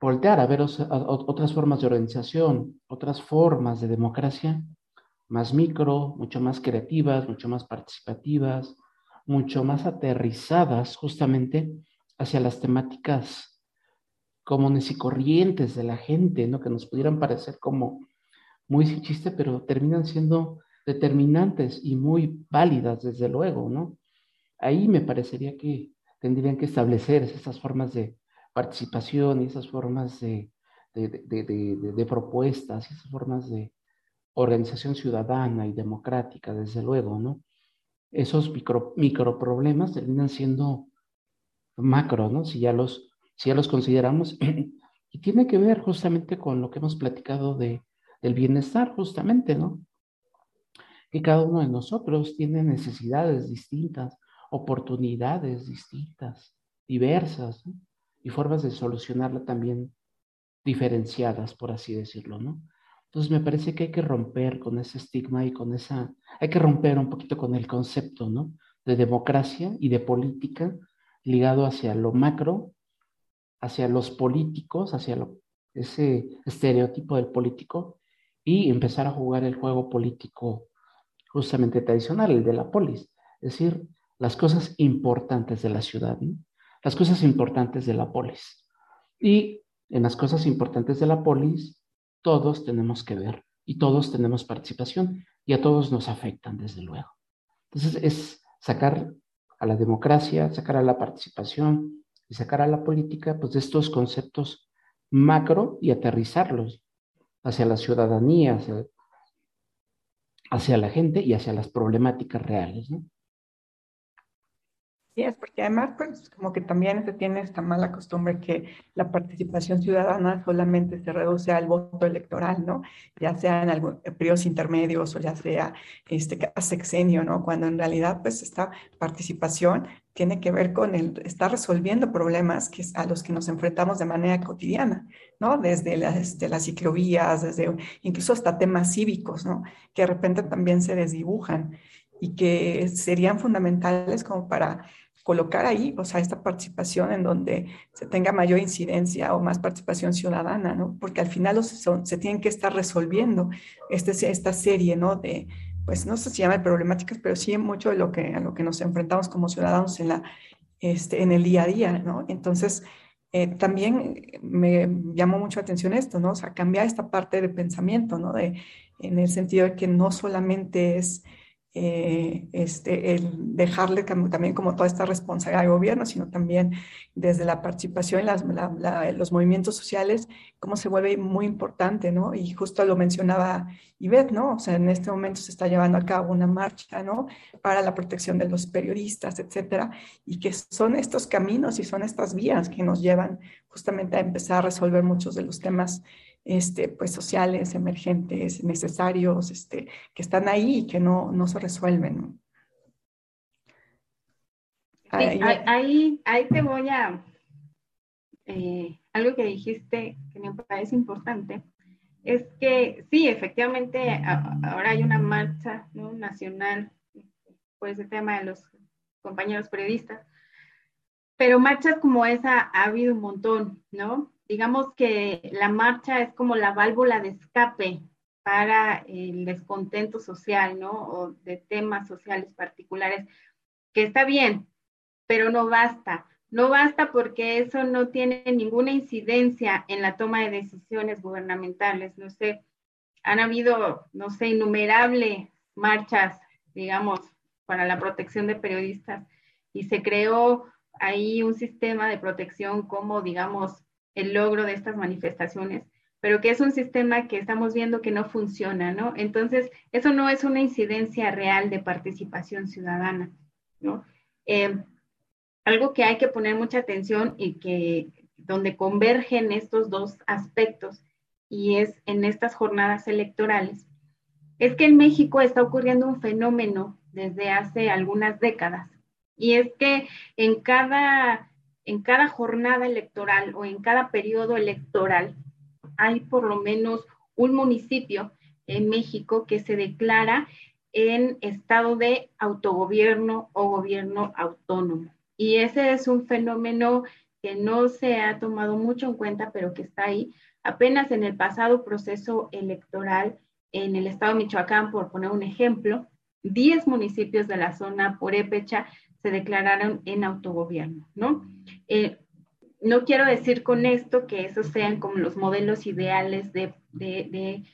voltear a ver otras formas de organización, otras formas de democracia más micro, mucho más creativas, mucho más participativas, mucho más aterrizadas justamente hacia las temáticas comunes y corrientes de la gente, ¿no? Que nos pudieran parecer como muy sin chiste, pero terminan siendo determinantes y muy válidas, desde luego, ¿no? Ahí me parecería que tendrían que establecerse esas formas de participación y esas formas de, de, propuestas, esas formas de, organización ciudadana y democrática, desde luego, ¿no? Esos micro, microproblemas terminan siendo macro, ¿no? Si ya los, si ya los consideramos. y tiene que ver justamente con lo que hemos platicado de, del bienestar, justamente, ¿no? Que cada uno de nosotros tiene necesidades distintas, oportunidades distintas, diversas, y formas de solucionarla también diferenciadas, por así decirlo, ¿no? Entonces me parece que hay que romper con ese estigma y con esa, hay que romper un poquito con el concepto, ¿no? De democracia y de política ligado hacia lo macro, hacia los políticos, hacia ese estereotipo del político y empezar a jugar el juego político justamente tradicional, el de la polis, es decir, las cosas importantes de la ciudad, ¿no? las cosas importantes de la polis. Y en las cosas importantes de la polis, todos tenemos que ver y todos tenemos participación y a todos nos afectan, desde luego. Entonces es sacar a la democracia, sacar a la participación y sacar a la política, pues de estos conceptos macro y aterrizarlos hacia la ciudadanía, hacia, hacia la gente y hacia las problemáticas reales. Es porque además, pues, como que también se tiene esta mala costumbre que la participación ciudadana solamente se reduce al voto electoral, ¿no? Ya sea en algún, periodos intermedios o ya sea este sexenio, ¿no? Cuando en realidad, pues, esta participación tiene que ver con el estar resolviendo problemas que, a los que nos enfrentamos de manera cotidiana, ¿no? Desde las, este, las ciclovías, desde incluso hasta temas cívicos, ¿no? Que de repente también se desdibujan y que serían fundamentales como para colocar ahí, o sea, esta participación en donde se tenga mayor incidencia o más participación ciudadana, ¿no? Porque al final son, se tienen que estar resolviendo este, esta serie, ¿no? De, pues no sé si llama problemáticas, pero sí mucho de lo que, a lo que nos enfrentamos como ciudadanos en, la, este, en el día a día, ¿no? Entonces, eh, también me llamó mucho la atención esto, ¿no? O sea, cambiar esta parte de pensamiento, ¿no? De, en el sentido de que no solamente es eh, este, el dejarle también como toda esta responsabilidad al gobierno, sino también desde la participación en los movimientos sociales, cómo se vuelve muy importante, ¿no? Y justo lo mencionaba Ivette, ¿no? O sea, en este momento se está llevando a cabo una marcha, ¿no? Para la protección de los periodistas, etcétera, y que son estos caminos y son estas vías que nos llevan justamente a empezar a resolver muchos de los temas este, pues, sociales, emergentes, necesarios, este, que están ahí y que no, no se resuelven. ahí, ahí, te voy a... Eh, algo que dijiste que me parece importante es que sí, efectivamente, ahora hay una marcha nacional por ese tema de los compañeros periodistas, pero marchas como esa ha habido un montón, ¿no? Digamos que la marcha es como la válvula de escape para el descontento social, ¿no? O de temas sociales particulares, que está bien, pero no basta. No basta porque eso no tiene ninguna incidencia en la toma de decisiones gubernamentales. No sé, han habido, no sé, innumerables marchas, digamos, para la protección de periodistas y se creó ahí un sistema de protección como, digamos, el logro de estas manifestaciones, pero que es un sistema que estamos viendo que no funciona, ¿no? Entonces, eso no es una incidencia real de participación ciudadana, ¿no? Eh, algo que hay que poner mucha atención y que donde convergen estos dos aspectos y es en estas jornadas electorales, es que en México está ocurriendo un fenómeno desde hace algunas décadas Y es que en cada, en cada jornada electoral o en cada periodo electoral hay por lo menos un municipio en México que se declara en estado de autogobierno o gobierno autónomo. Y ese es un fenómeno que no se ha tomado mucho en cuenta, pero que está ahí. Apenas en el pasado proceso electoral en el estado de Michoacán, por poner un ejemplo, 10 municipios de la zona purépecha se declararon en autogobierno, ¿no? Eh, no quiero decir con esto que esos sean como los modelos ideales de, de,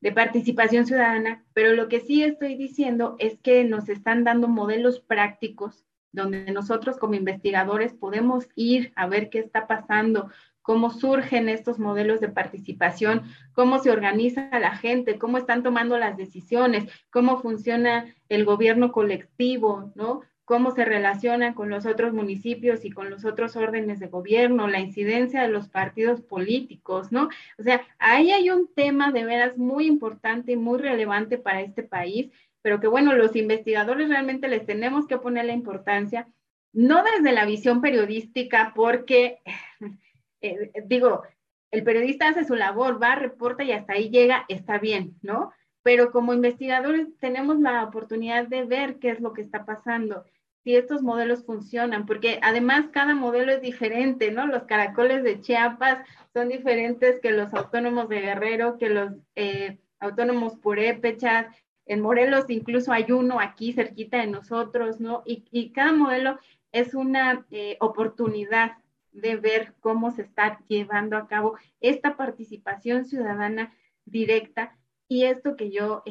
de, participación ciudadana, pero lo que sí estoy diciendo es que nos están dando modelos prácticos donde nosotros como investigadores podemos ir a ver qué está pasando, cómo surgen estos modelos de participación, cómo se organiza la gente, cómo están tomando las decisiones, cómo funciona el gobierno colectivo, ¿no? Cómo se relacionan con los otros municipios y con los otros órdenes de gobierno, la incidencia de los partidos políticos, ¿no? O sea, ahí hay un tema de veras muy importante y muy relevante para este país, pero que bueno, los investigadores realmente les tenemos que poner la importancia, no desde la visión periodística, porque, eh, digo, el periodista hace su labor, va, reporta y hasta ahí llega, está bien, ¿no? Pero como investigadores tenemos la oportunidad de ver qué es lo que está pasando si estos modelos funcionan, porque además cada modelo es diferente, ¿no? Los caracoles de Chiapas son diferentes que los autónomos de Guerrero, que los eh, autónomos purépechas, en Morelos incluso hay uno aquí cerquita de nosotros, ¿no? Y, cada modelo es una eh, oportunidad de ver cómo se está llevando a cabo esta participación ciudadana directa y esto que yo,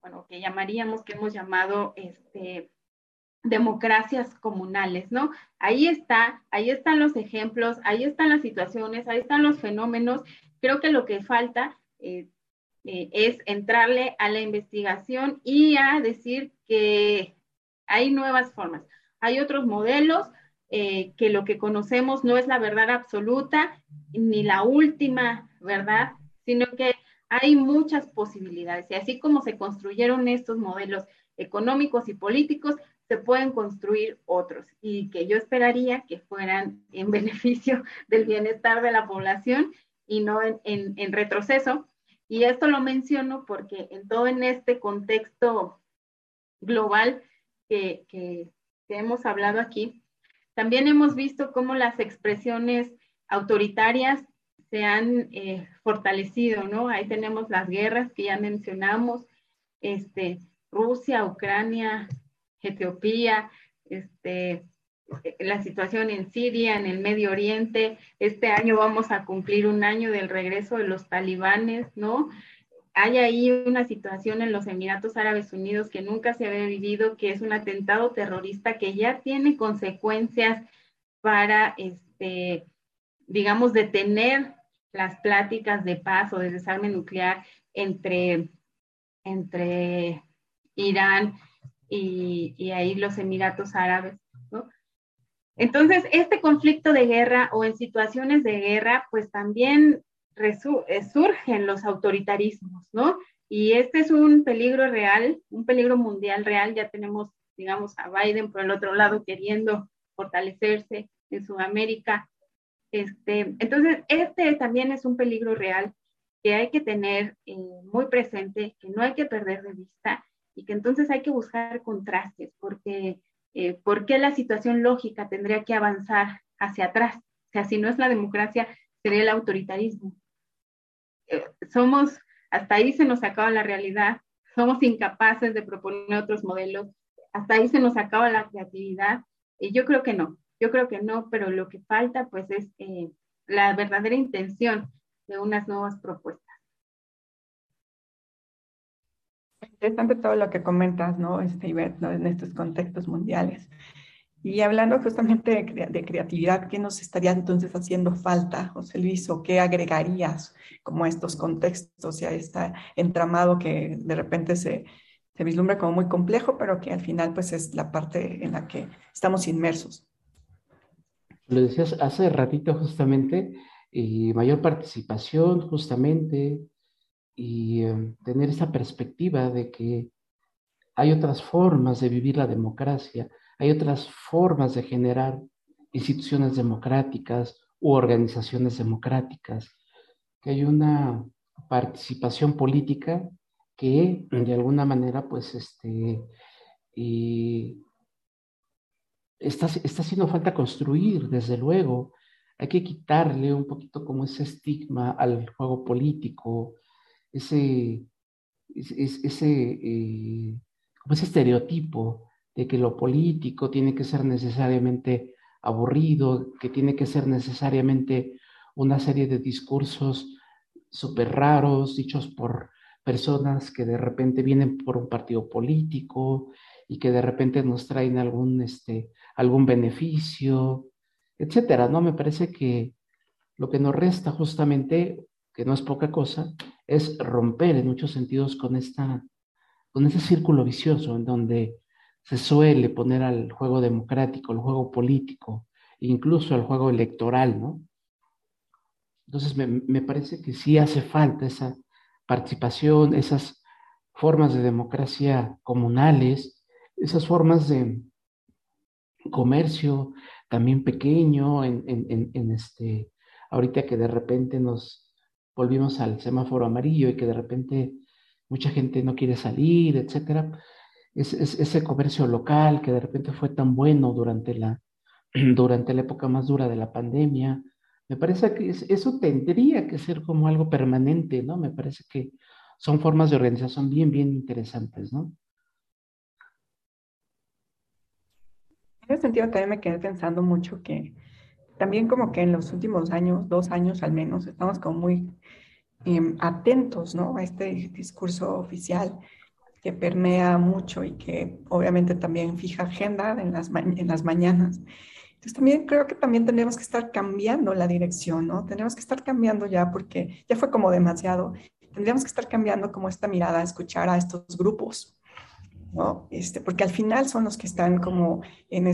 bueno, que llamaríamos, que hemos llamado, este, democracias comunales, ¿no? Ahí está, ahí están los ejemplos, ahí están las situaciones, ahí están los fenómenos. Creo que lo que falta eh, eh, es entrarle a la investigación y a decir que hay nuevas formas. Hay otros modelos eh, que lo que conocemos no es la verdad absoluta ni la última verdad, sino que hay muchas posibilidades. Y así como se construyeron estos modelos económicos y políticos, se pueden construir otros y que yo esperaría que fueran en beneficio del bienestar de la población y no en, retroceso. Y esto lo menciono porque en todo en este contexto global que, que, hemos hablado aquí, también hemos visto cómo las expresiones autoritarias se han eh, fortalecido, ¿no? Ahí tenemos las guerras que ya mencionamos, este, Rusia, Ucrania, Etiopía, este, la situación en Siria, en el Medio Oriente. Este año vamos a cumplir un año del regreso de los talibanes, ¿no? Hay ahí una situación en los Emiratos Árabes Unidos que nunca se había vivido, que es un atentado terrorista que ya tiene consecuencias para, este, digamos, detener las pláticas de paz o de desarme nuclear entre, entre Irán y, ahí los Emiratos Árabes, ¿no? Entonces, este conflicto de guerra o en situaciones de guerra, pues también eh, surgen los autoritarismos, ¿no? Y este es un peligro real, un peligro mundial real. Ya tenemos, digamos, a Biden por el otro lado queriendo fortalecerse en Sudamérica. Este, entonces, este también es un peligro real que hay que tener eh, muy presente, que no hay que perder de vista y que entonces hay que buscar contrastes, porque eh, ¿por qué la situación lógica tendría que avanzar hacia atrás? O sea, si no es la democracia, sería el autoritarismo. Eh, somos, hasta ahí se nos acaba la realidad, somos incapaces de proponer otros modelos, hasta ahí se nos acaba la creatividad, y yo creo que no, yo creo que no, pero lo que falta pues es eh, la verdadera intención de unas nuevas propuestas. Interesante todo lo que comentas, ¿no? Este, ¿no? En estos contextos mundiales. Y hablando justamente de, creatividad, ¿qué nos estaría entonces haciendo falta, José Luis, o qué agregarías como a estos contextos y a este entramado que de repente se, se vislumbra como muy complejo, pero que al final pues es la parte en la que estamos inmersos? Lo decías hace ratito justamente, y mayor participación justamente, y em, tener esa perspectiva de que hay otras formas de vivir la democracia, hay otras formas de generar instituciones democráticas u organizaciones democráticas, que hay una participación política que de alguna manera pues este está, está haciendo falta construir, desde luego. Hay que quitarle un poquito como ese estigma al juego político, ese, ese, eh, ese estereotipo de que lo político tiene que ser necesariamente aburrido, que tiene que ser necesariamente una serie de discursos súper raros, dichos por personas que de repente vienen por un partido político y que de repente nos traen algún, este, algún beneficio, etcétera, ¿no? Me parece que lo que nos resta justamente, que no es poca cosa, es romper en muchos sentidos con esta, con ese círculo vicioso en donde se suele poner al juego democrático, al juego político, incluso al juego electoral, ¿no? Entonces me, me parece que sí hace falta esa participación, esas formas de democracia comunales, esas formas de comercio también pequeño, en, en, en, este, ahorita que de repente nos volvimos al semáforo amarillo y que de repente mucha gente no quiere salir, etcétera. Es, ese comercio local que de repente fue tan bueno durante la, durante la época más dura de la pandemia, me parece que eso tendría que ser como algo permanente, ¿no? Me parece que son formas de organización bien, bien interesantes, ¿no? En ese sentido también me quedé pensando mucho que también como que en los últimos años, dos años al menos, estamos como muy em, atentos, ¿no? A este discurso oficial que permea mucho y que obviamente también fija agenda en las, en las mañanas. Entonces también creo que también tenemos que estar cambiando la dirección, ¿no? Tenemos que estar cambiando ya porque ya fue como demasiado. Tendríamos que estar cambiando como esta mirada a escuchar a estos grupos, ¿no? Este, porque al final son los que están como en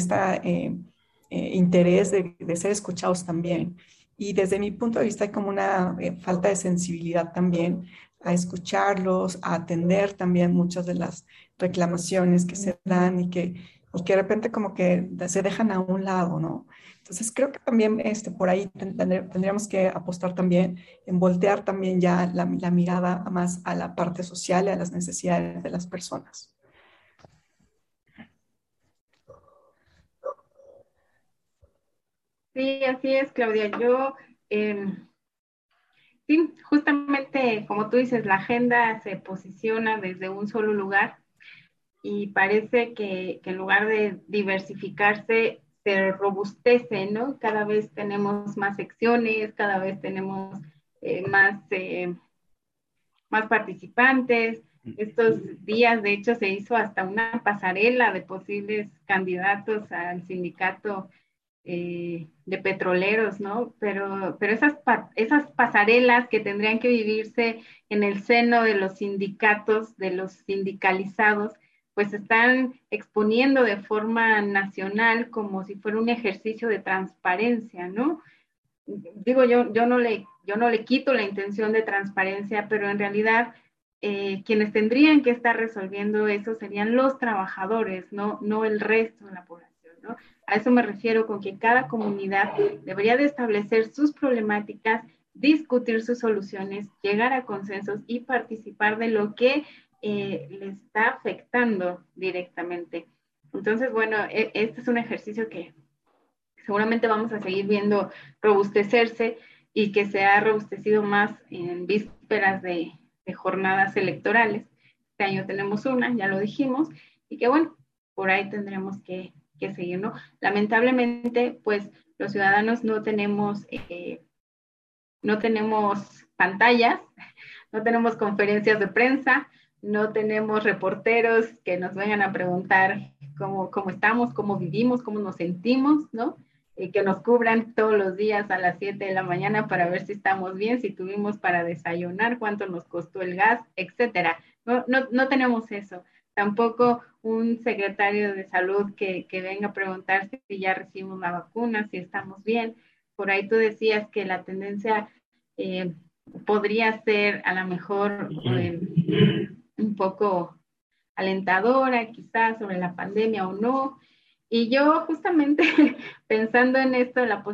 este interés de, de, ser escuchados también. Y desde mi punto de vista hay como una eh, falta de sensibilidad también a escucharlos, a atender también muchas de las reclamaciones que se dan y que, y que de repente como que se dejan a un lado, ¿no? Entonces creo que también este, por ahí tendríamos que apostar también en voltear también ya la, la mirada más a la parte social y a las necesidades de las personas. Sí, así es, Claudia. Yo, eh, sí, justamente como tú dices, la agenda se posiciona desde un solo lugar y parece que, que en lugar de diversificarse, se robustece, ¿no? Cada vez tenemos más secciones, cada vez tenemos eh, más, eh, más participantes. Estos días, de hecho, se hizo hasta una pasarela de posibles candidatos al sindicato eh, de petroleros, ¿no? Pero, pero esas, esas pasarelas que tendrían que vivirse en el seno de los sindicatos, de los sindicalizados, pues se están exponiendo de forma nacional como si fuera un ejercicio de transparencia, ¿no? Digo, yo, yo, no, le, yo no le quito la intención de transparencia, pero en realidad eh, quienes tendrían que estar resolviendo eso serían los trabajadores, no, no el resto de la población, A eso me refiero con que cada comunidad debería de establecer sus problemáticas, discutir sus soluciones, llegar a consensos y participar de lo que eh, le está afectando directamente. Entonces, bueno, e, este es un ejercicio que seguramente vamos a seguir viendo robustecerse y que se ha robustecido más en vísperas de, de jornadas electorales. Este año tenemos una, ya lo dijimos, y que bueno, por ahí tendremos que que seguir, ¿no? Lamentablemente, pues los ciudadanos no tenemos, eh, no tenemos pantallas, no tenemos conferencias de prensa, no tenemos reporteros que nos vengan a preguntar cómo, cómo estamos, cómo vivimos, cómo nos sentimos, ¿no? Y que nos cubran todos los días a las 7 de la mañana para ver si estamos bien, si tuvimos para desayunar, cuánto nos costó el gas, etcétera. No, no, no tenemos eso tampoco un secretario de salud que, venga a preguntar si ya recibimos la vacuna, si estamos bien. Por ahí tú decías que la tendencia eh, podría ser a lo mejor eh, un poco alentadora, quizás sobre la pandemia o no. Y yo justamente pensando en esto, la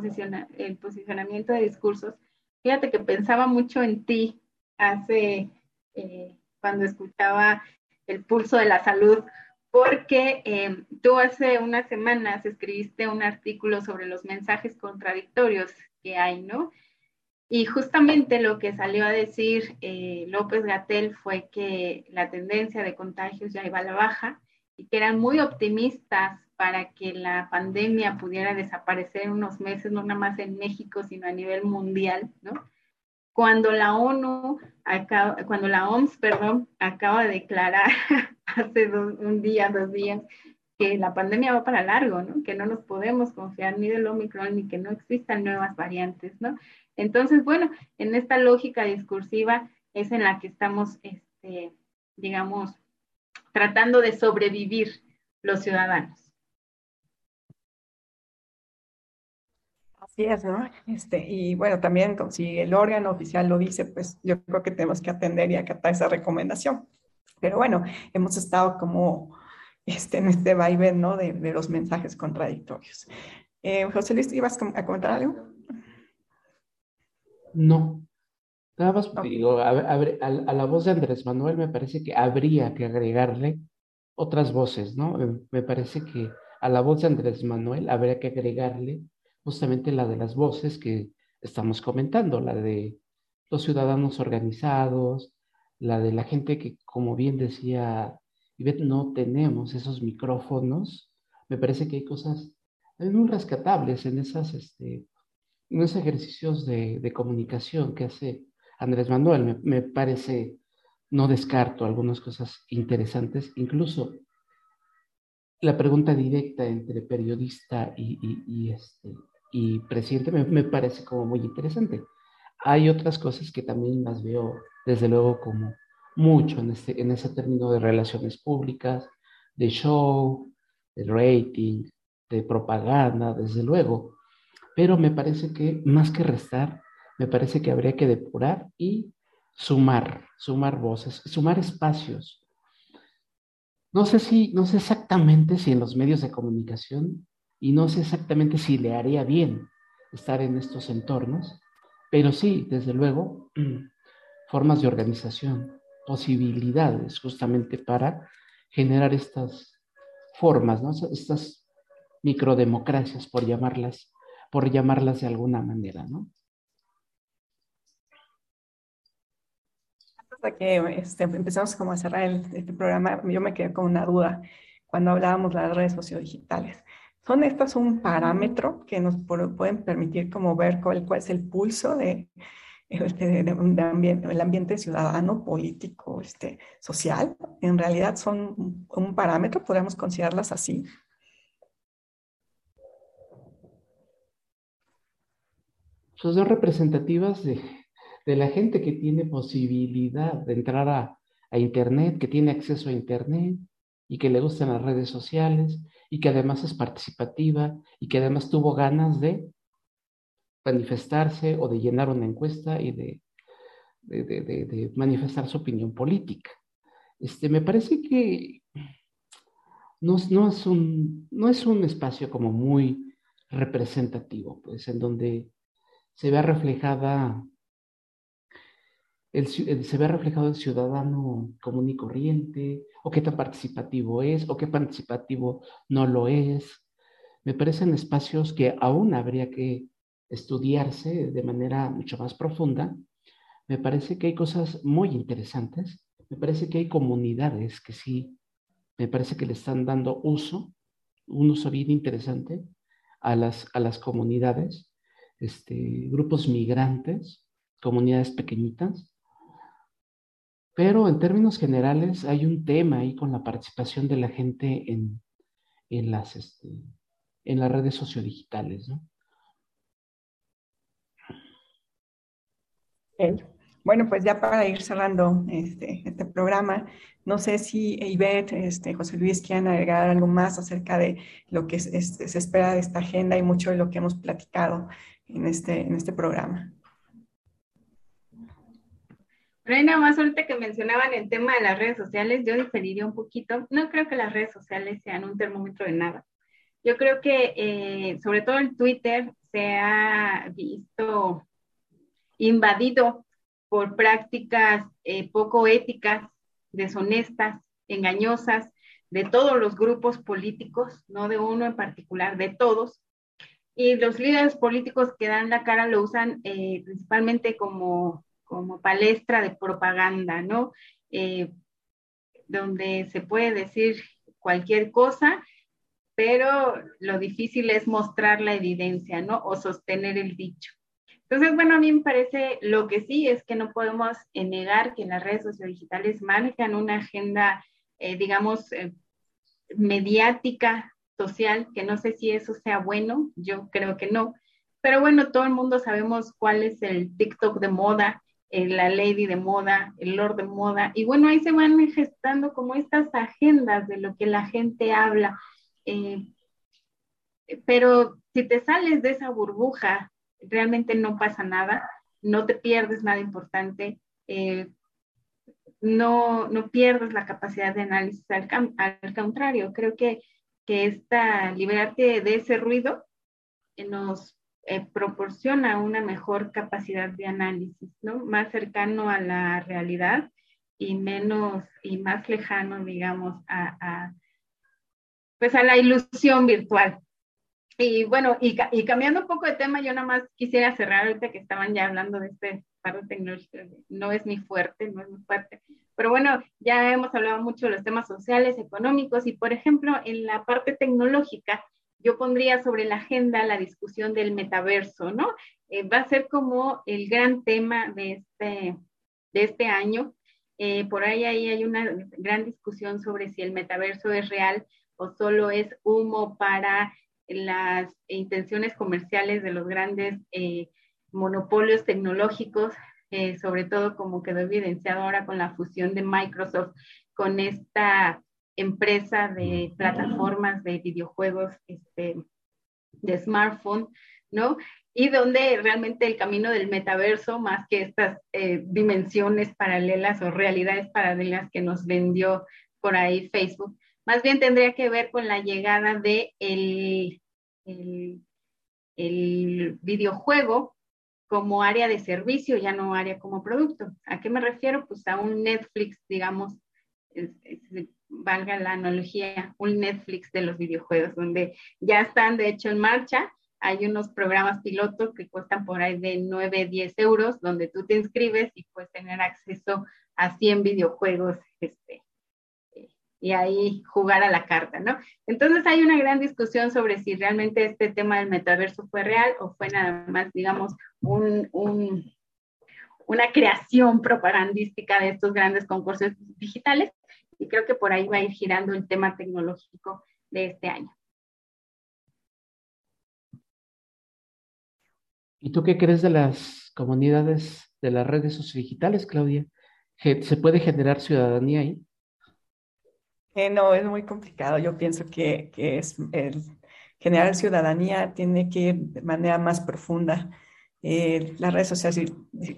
el posicionamiento de discursos, fíjate que pensaba mucho en ti hace, eh, cuando escuchaba el pulso de la salud, porque eh, tú hace unas semanas escribiste un artículo sobre los mensajes contradictorios que hay, ¿no? Y justamente lo que salió a decir eh, López Gatel fue que la tendencia de contagios ya iba a la baja y que eran muy optimistas para que la pandemia pudiera desaparecer en unos meses, no nada más en México, sino a nivel mundial, ¿no? Cuando la ONU, acaba, cuando la OMS, perdón, acaba de declarar hace un día, dos días, que la pandemia va para largo, ¿no? Que no nos podemos confiar ni del Omicron ni que no existan nuevas variantes, ¿no? Entonces, bueno, en esta lógica discursiva es en la que estamos, este, digamos, tratando de sobrevivir los ciudadanos. Así es, ¿no? Este, y bueno, también si el órgano oficial lo dice, pues yo creo que tenemos que atender y acatar esa recomendación. Pero bueno, hemos estado como este, en este vaivén, ¿no? De, de los mensajes contradictorios. Eh, José Luis, ¿ibas a comentar algo? No. Nada más digo, a, la voz de Andrés Manuel me parece que habría que agregarle otras voces, ¿no? Eh, me parece que a la voz de Andrés Manuel habría que agregarle justamente la de las voces que estamos comentando, la de los ciudadanos organizados, la de la gente que, como bien decía Ivette, no tenemos esos micrófonos. Me parece que hay cosas muy rescatables en esas este, unos ejercicios de, comunicación que hace Andrés Manuel. Me, me, parece, no descarto algunas cosas interesantes, incluso la pregunta directa entre periodista y, y, y este, y presidente me, parece como muy interesante. Hay otras cosas que también las veo, desde luego, como mucho en, este, en ese término de relaciones públicas, de show, de rating, de propaganda, desde luego pero me parece que más que restar, me parece que habría que depurar y sumar, sumar voces, sumar espacios. No sé si, no sé exactamente si en los medios de comunicación y no sé exactamente si le haría bien estar en estos entornos, pero sí, desde luego, formas de organización, posibilidades justamente para generar estas formas, ¿no? estas microdemocracias, por llamarlas por llamarlas de alguna manera, ¿no? Hasta que este, empezamos como a cerrar el, este programa, yo me quedé con una duda cuando hablábamos de las redes sociodigitales. ¿Son estas un parámetro que nos pueden permitir como ver cuál, es el pulso de, este, de, ambiente, el ambiente ciudadano, político, este, social? En realidad son un parámetro, podemos considerarlas así. son representativas de, de, la gente que tiene posibilidad de entrar a, a, Internet, que tiene acceso a Internet y que le gustan las redes sociales y que además es participativa y que además tuvo ganas de manifestarse o de llenar una encuesta y de, manifestar su opinión política. Este, me parece que no, no, es un, no es un espacio como muy representativo, pues en donde se ve reflejada se ve reflejado el ciudadano común y corriente, o qué tan participativo es, o qué participativo no lo es. Me parecen espacios que aún habría que estudiarse de manera mucho más profunda. Me parece que hay cosas muy interesantes. Me parece que hay comunidades que sí, me parece que le están dando uso, un uso bien interesante a las, a las comunidades este, grupos migrantes, comunidades pequeñitas. Pero en términos generales hay un tema ahí con la participación de la gente en, en, las, este, en las redes sociodigitales. ¿no? Bueno, pues ya para ir cerrando este, este programa, no sé si Ivette, este, José Luis quieren agregar algo más acerca de lo que se espera de esta agenda y mucho de lo que hemos platicado en este, en este programa. Pero nada más ahorita que mencionaban el tema de las redes sociales, yo diferiría un poquito. No creo que las redes sociales sean un termómetro de nada. Yo creo que eh, sobre todo en Twitter se ha visto invadido por prácticas eh, poco éticas, deshonestas, engañosas de todos los grupos políticos, no de uno en particular, de todos. Y los líderes políticos que dan la cara lo usan eh, principalmente como, como palestra de propaganda, ¿no? Eh, donde se puede decir cualquier cosa, pero lo difícil es mostrar la evidencia, ¿no? O sostener el dicho. Entonces, bueno, a mí me parece lo que sí es que no podemos negar que las redes sociodigitales manejan una agenda, eh, digamos, eh, mediática, social, que no sé si eso sea bueno, yo creo que no. Pero bueno, todo el mundo sabemos cuál es el TikTok de moda, eh, la lady de moda, el lord de moda, y bueno, ahí se van gestando como estas agendas de lo que la gente habla. pero si te sales de esa burbuja realmente no pasa nada, no te pierdes nada importante, eh, no, no pierdes la capacidad de análisis, al, contrario, creo que, que esta, liberarte de ese ruido eh, nos eh, proporciona una mejor capacidad de análisis, ¿no? Más cercano a la realidad y menos y más lejano, digamos, a, a pues a la ilusión virtual, y bueno, y, cambiando un poco de tema, yo nada más quisiera cerrar ahorita que estaban ya hablando de este paro tecnológico, no es mi fuerte, no es mi fuerte, pero bueno, ya hemos hablado mucho de los temas sociales, económicos y por ejemplo, en la parte tecnológica, yo pondría sobre la agenda la discusión del metaverso, ¿no? Eh, va a ser como el gran tema de este, de este año. Eh, por ahí, ahí hay una gran discusión sobre si el metaverso es real o solo es humo para las intenciones comerciales de los grandes eh, monopolios tecnológicos, sobre todo como quedó evidenciado ahora con la fusión de Microsoft con esta empresa de plataformas de videojuegos este, de smartphone, ¿no? Y donde realmente el camino del metaverso, más que estas eh, dimensiones paralelas o realidades paralelas que nos vendió por ahí Facebook, más bien tendría que ver con la llegada de el, el, videojuego como área de servicio, ya no área como producto. ¿A qué me refiero? Pues a un Netflix, digamos, valga la analogía, un Netflix de los videojuegos, donde ya están de hecho en marcha. Hay unos programas pilotos que cuestan por ahí de 9, 10 euros, donde tú te inscribes y puedes tener acceso a 100 videojuegos este, y ahí jugar a la carta, ¿no? Entonces hay una gran discusión sobre si realmente este tema del metaverso fue real o fue nada más, digamos, un, una creación propagandística de estos grandes concursos digitales y creo que por ahí va a ir girando el tema tecnológico de este año. ¿Y tú qué crees de las comunidades de las redes digitales, Claudia? ¿Se puede generar ciudadanía ahí? no, es muy complicado. Yo pienso que, es el generar ciudadanía tiene que ir de manera más profunda. Eh, las redes sociales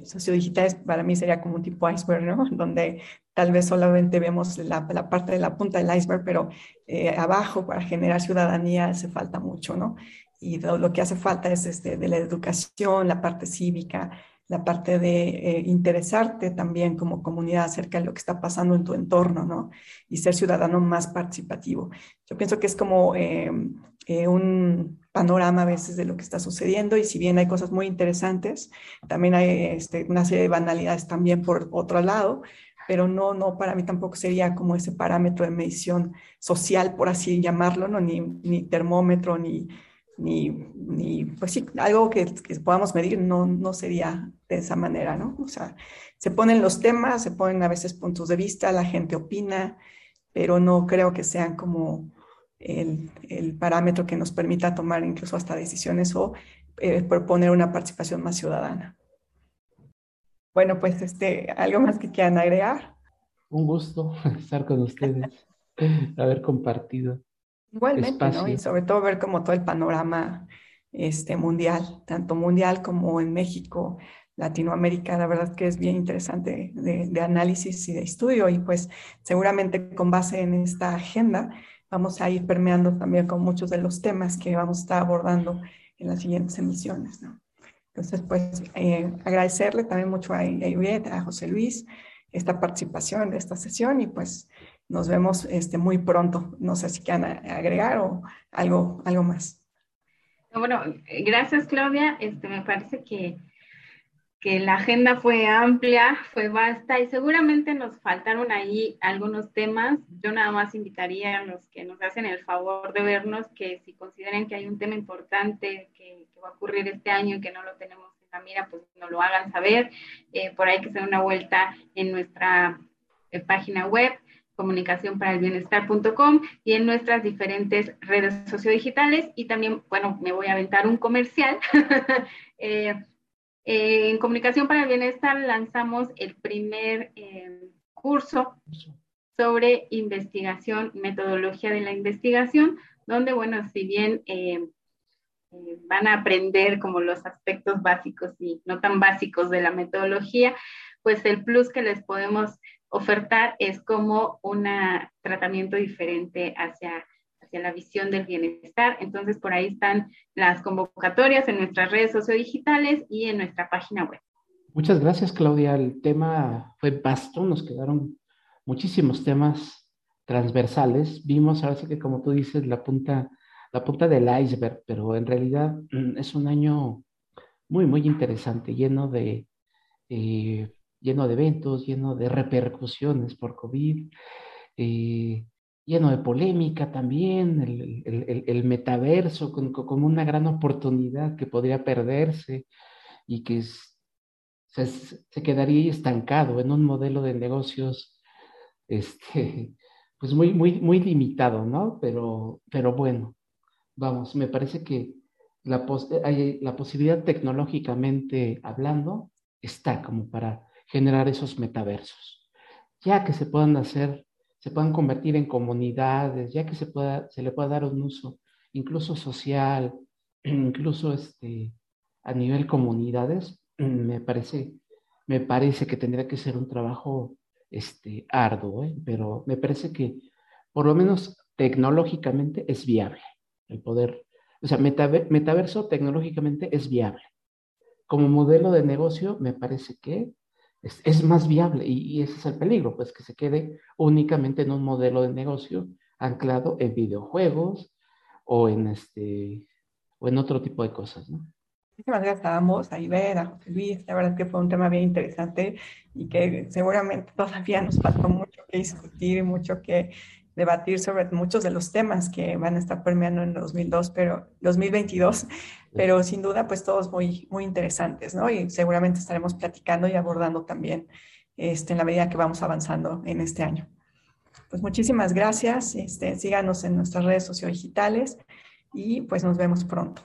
sociodigitales para mí sería como un tipo iceberg, ¿no? Donde tal vez solamente vemos la, parte de la punta del iceberg, pero eh, abajo para generar ciudadanía hace falta mucho, ¿no? Y lo, que hace falta es este, de la educación, la parte cívica, la parte de eh, interesarte también como comunidad acerca de lo que está pasando en tu entorno, ¿no? Y ser ciudadano más participativo. Yo pienso que es como em, eh, un panorama a veces de lo que está sucediendo y si bien hay cosas muy interesantes, también hay este, una serie de banalidades también por otro lado, pero no, no, para mí tampoco sería como ese parámetro de medición social, por así llamarlo, ¿no? Ni, ni termómetro, ni ni, ni pues sí, algo que, que, podamos medir no, no sería de esa manera, ¿no? O sea, se ponen los temas, se ponen a veces puntos de vista, la gente opina, pero no creo que sean como el, el parámetro que nos permita tomar incluso hasta decisiones o eh, proponer una participación más ciudadana. Bueno, pues este, algo más que quieran agregar. Un gusto estar con ustedes, haber compartido. Igualmente, ¿no? Y sobre todo ver como todo el panorama este, mundial, tanto mundial como en México, Latinoamérica, la verdad que es bien interesante de, análisis y de estudio y pues seguramente con base en esta agenda vamos a ir permeando también con muchos de los temas que vamos a estar abordando en las siguientes emisiones. ¿no? Entonces, pues eh, agradecerle también mucho a, a a José Luis, esta participación de esta sesión y pues nos vemos este, muy pronto. No sé si quieren agregar o algo, algo más. Bueno, gracias Claudia. Este, me parece que que la agenda fue amplia, fue vasta y seguramente nos faltaron ahí algunos temas. Yo nada más invitaría a los que nos hacen el favor de vernos que si consideran que hay un tema importante que, va a ocurrir este año y que no lo tenemos en la mira, pues nos lo hagan saber. Eh, por ahí que se den una vuelta en nuestra eh, página web comunicaciónparaelbienestar.com y en nuestras diferentes redes sociodigitales y también, bueno, me voy a aventar un comercial. eh, en Comunicación para el Bienestar lanzamos el primer eh, curso sobre investigación, metodología de la investigación, donde, bueno, si bien eh, eh, van a aprender como los aspectos básicos y no tan básicos de la metodología, pues el plus que les podemos ofertar es como un tratamiento diferente hacia hacia la visión del bienestar. Entonces, por ahí están las convocatorias en nuestras redes sociodigitales y en nuestra página web. Muchas gracias, Claudia. El tema fue vasto, nos quedaron muchísimos temas transversales. Vimos ahora sí que, como tú dices, la punta, la punta del iceberg, pero en realidad mm, es un año muy, muy interesante, lleno de, eh, lleno de eventos, lleno de repercusiones por COVID. Eh, lleno de polémica también, el, metaverso como una gran oportunidad que podría perderse y que se, quedaría estancado en un modelo de negocios este, pues muy, muy, muy limitado, ¿no? Pero, pero bueno, vamos, me parece que la posibilidad tecnológicamente hablando está como para generar esos metaversos, ya que se puedan hacer se puedan convertir en comunidades, ya que se, pueda, se le pueda dar un uso incluso social, incluso este, a nivel comunidades, me parece, me parece que tendría que ser un trabajo este, arduo, ¿eh? pero me parece que por lo menos tecnológicamente es viable el poder, o sea, metaverso tecnológicamente es viable. Como modelo de negocio, me parece que es, más viable y, ese es el peligro, pues que se quede únicamente en un modelo de negocio anclado en videojuegos o en, este, o en otro tipo de cosas, ¿no? Muchísimas gracias a ambos, a Ibera, a José Luis. La verdad es que fue un tema bien interesante y que seguramente todavía nos falta mucho que discutir y mucho que debatir sobre muchos de los temas que van a estar permeando en 2002, pero 2022, pero sin duda pues todos muy, muy interesantes, ¿no? Y seguramente estaremos platicando y abordando también este, en la medida que vamos avanzando en este año. Pues muchísimas gracias, este, síganos en nuestras redes sociodigitales y pues nos vemos pronto.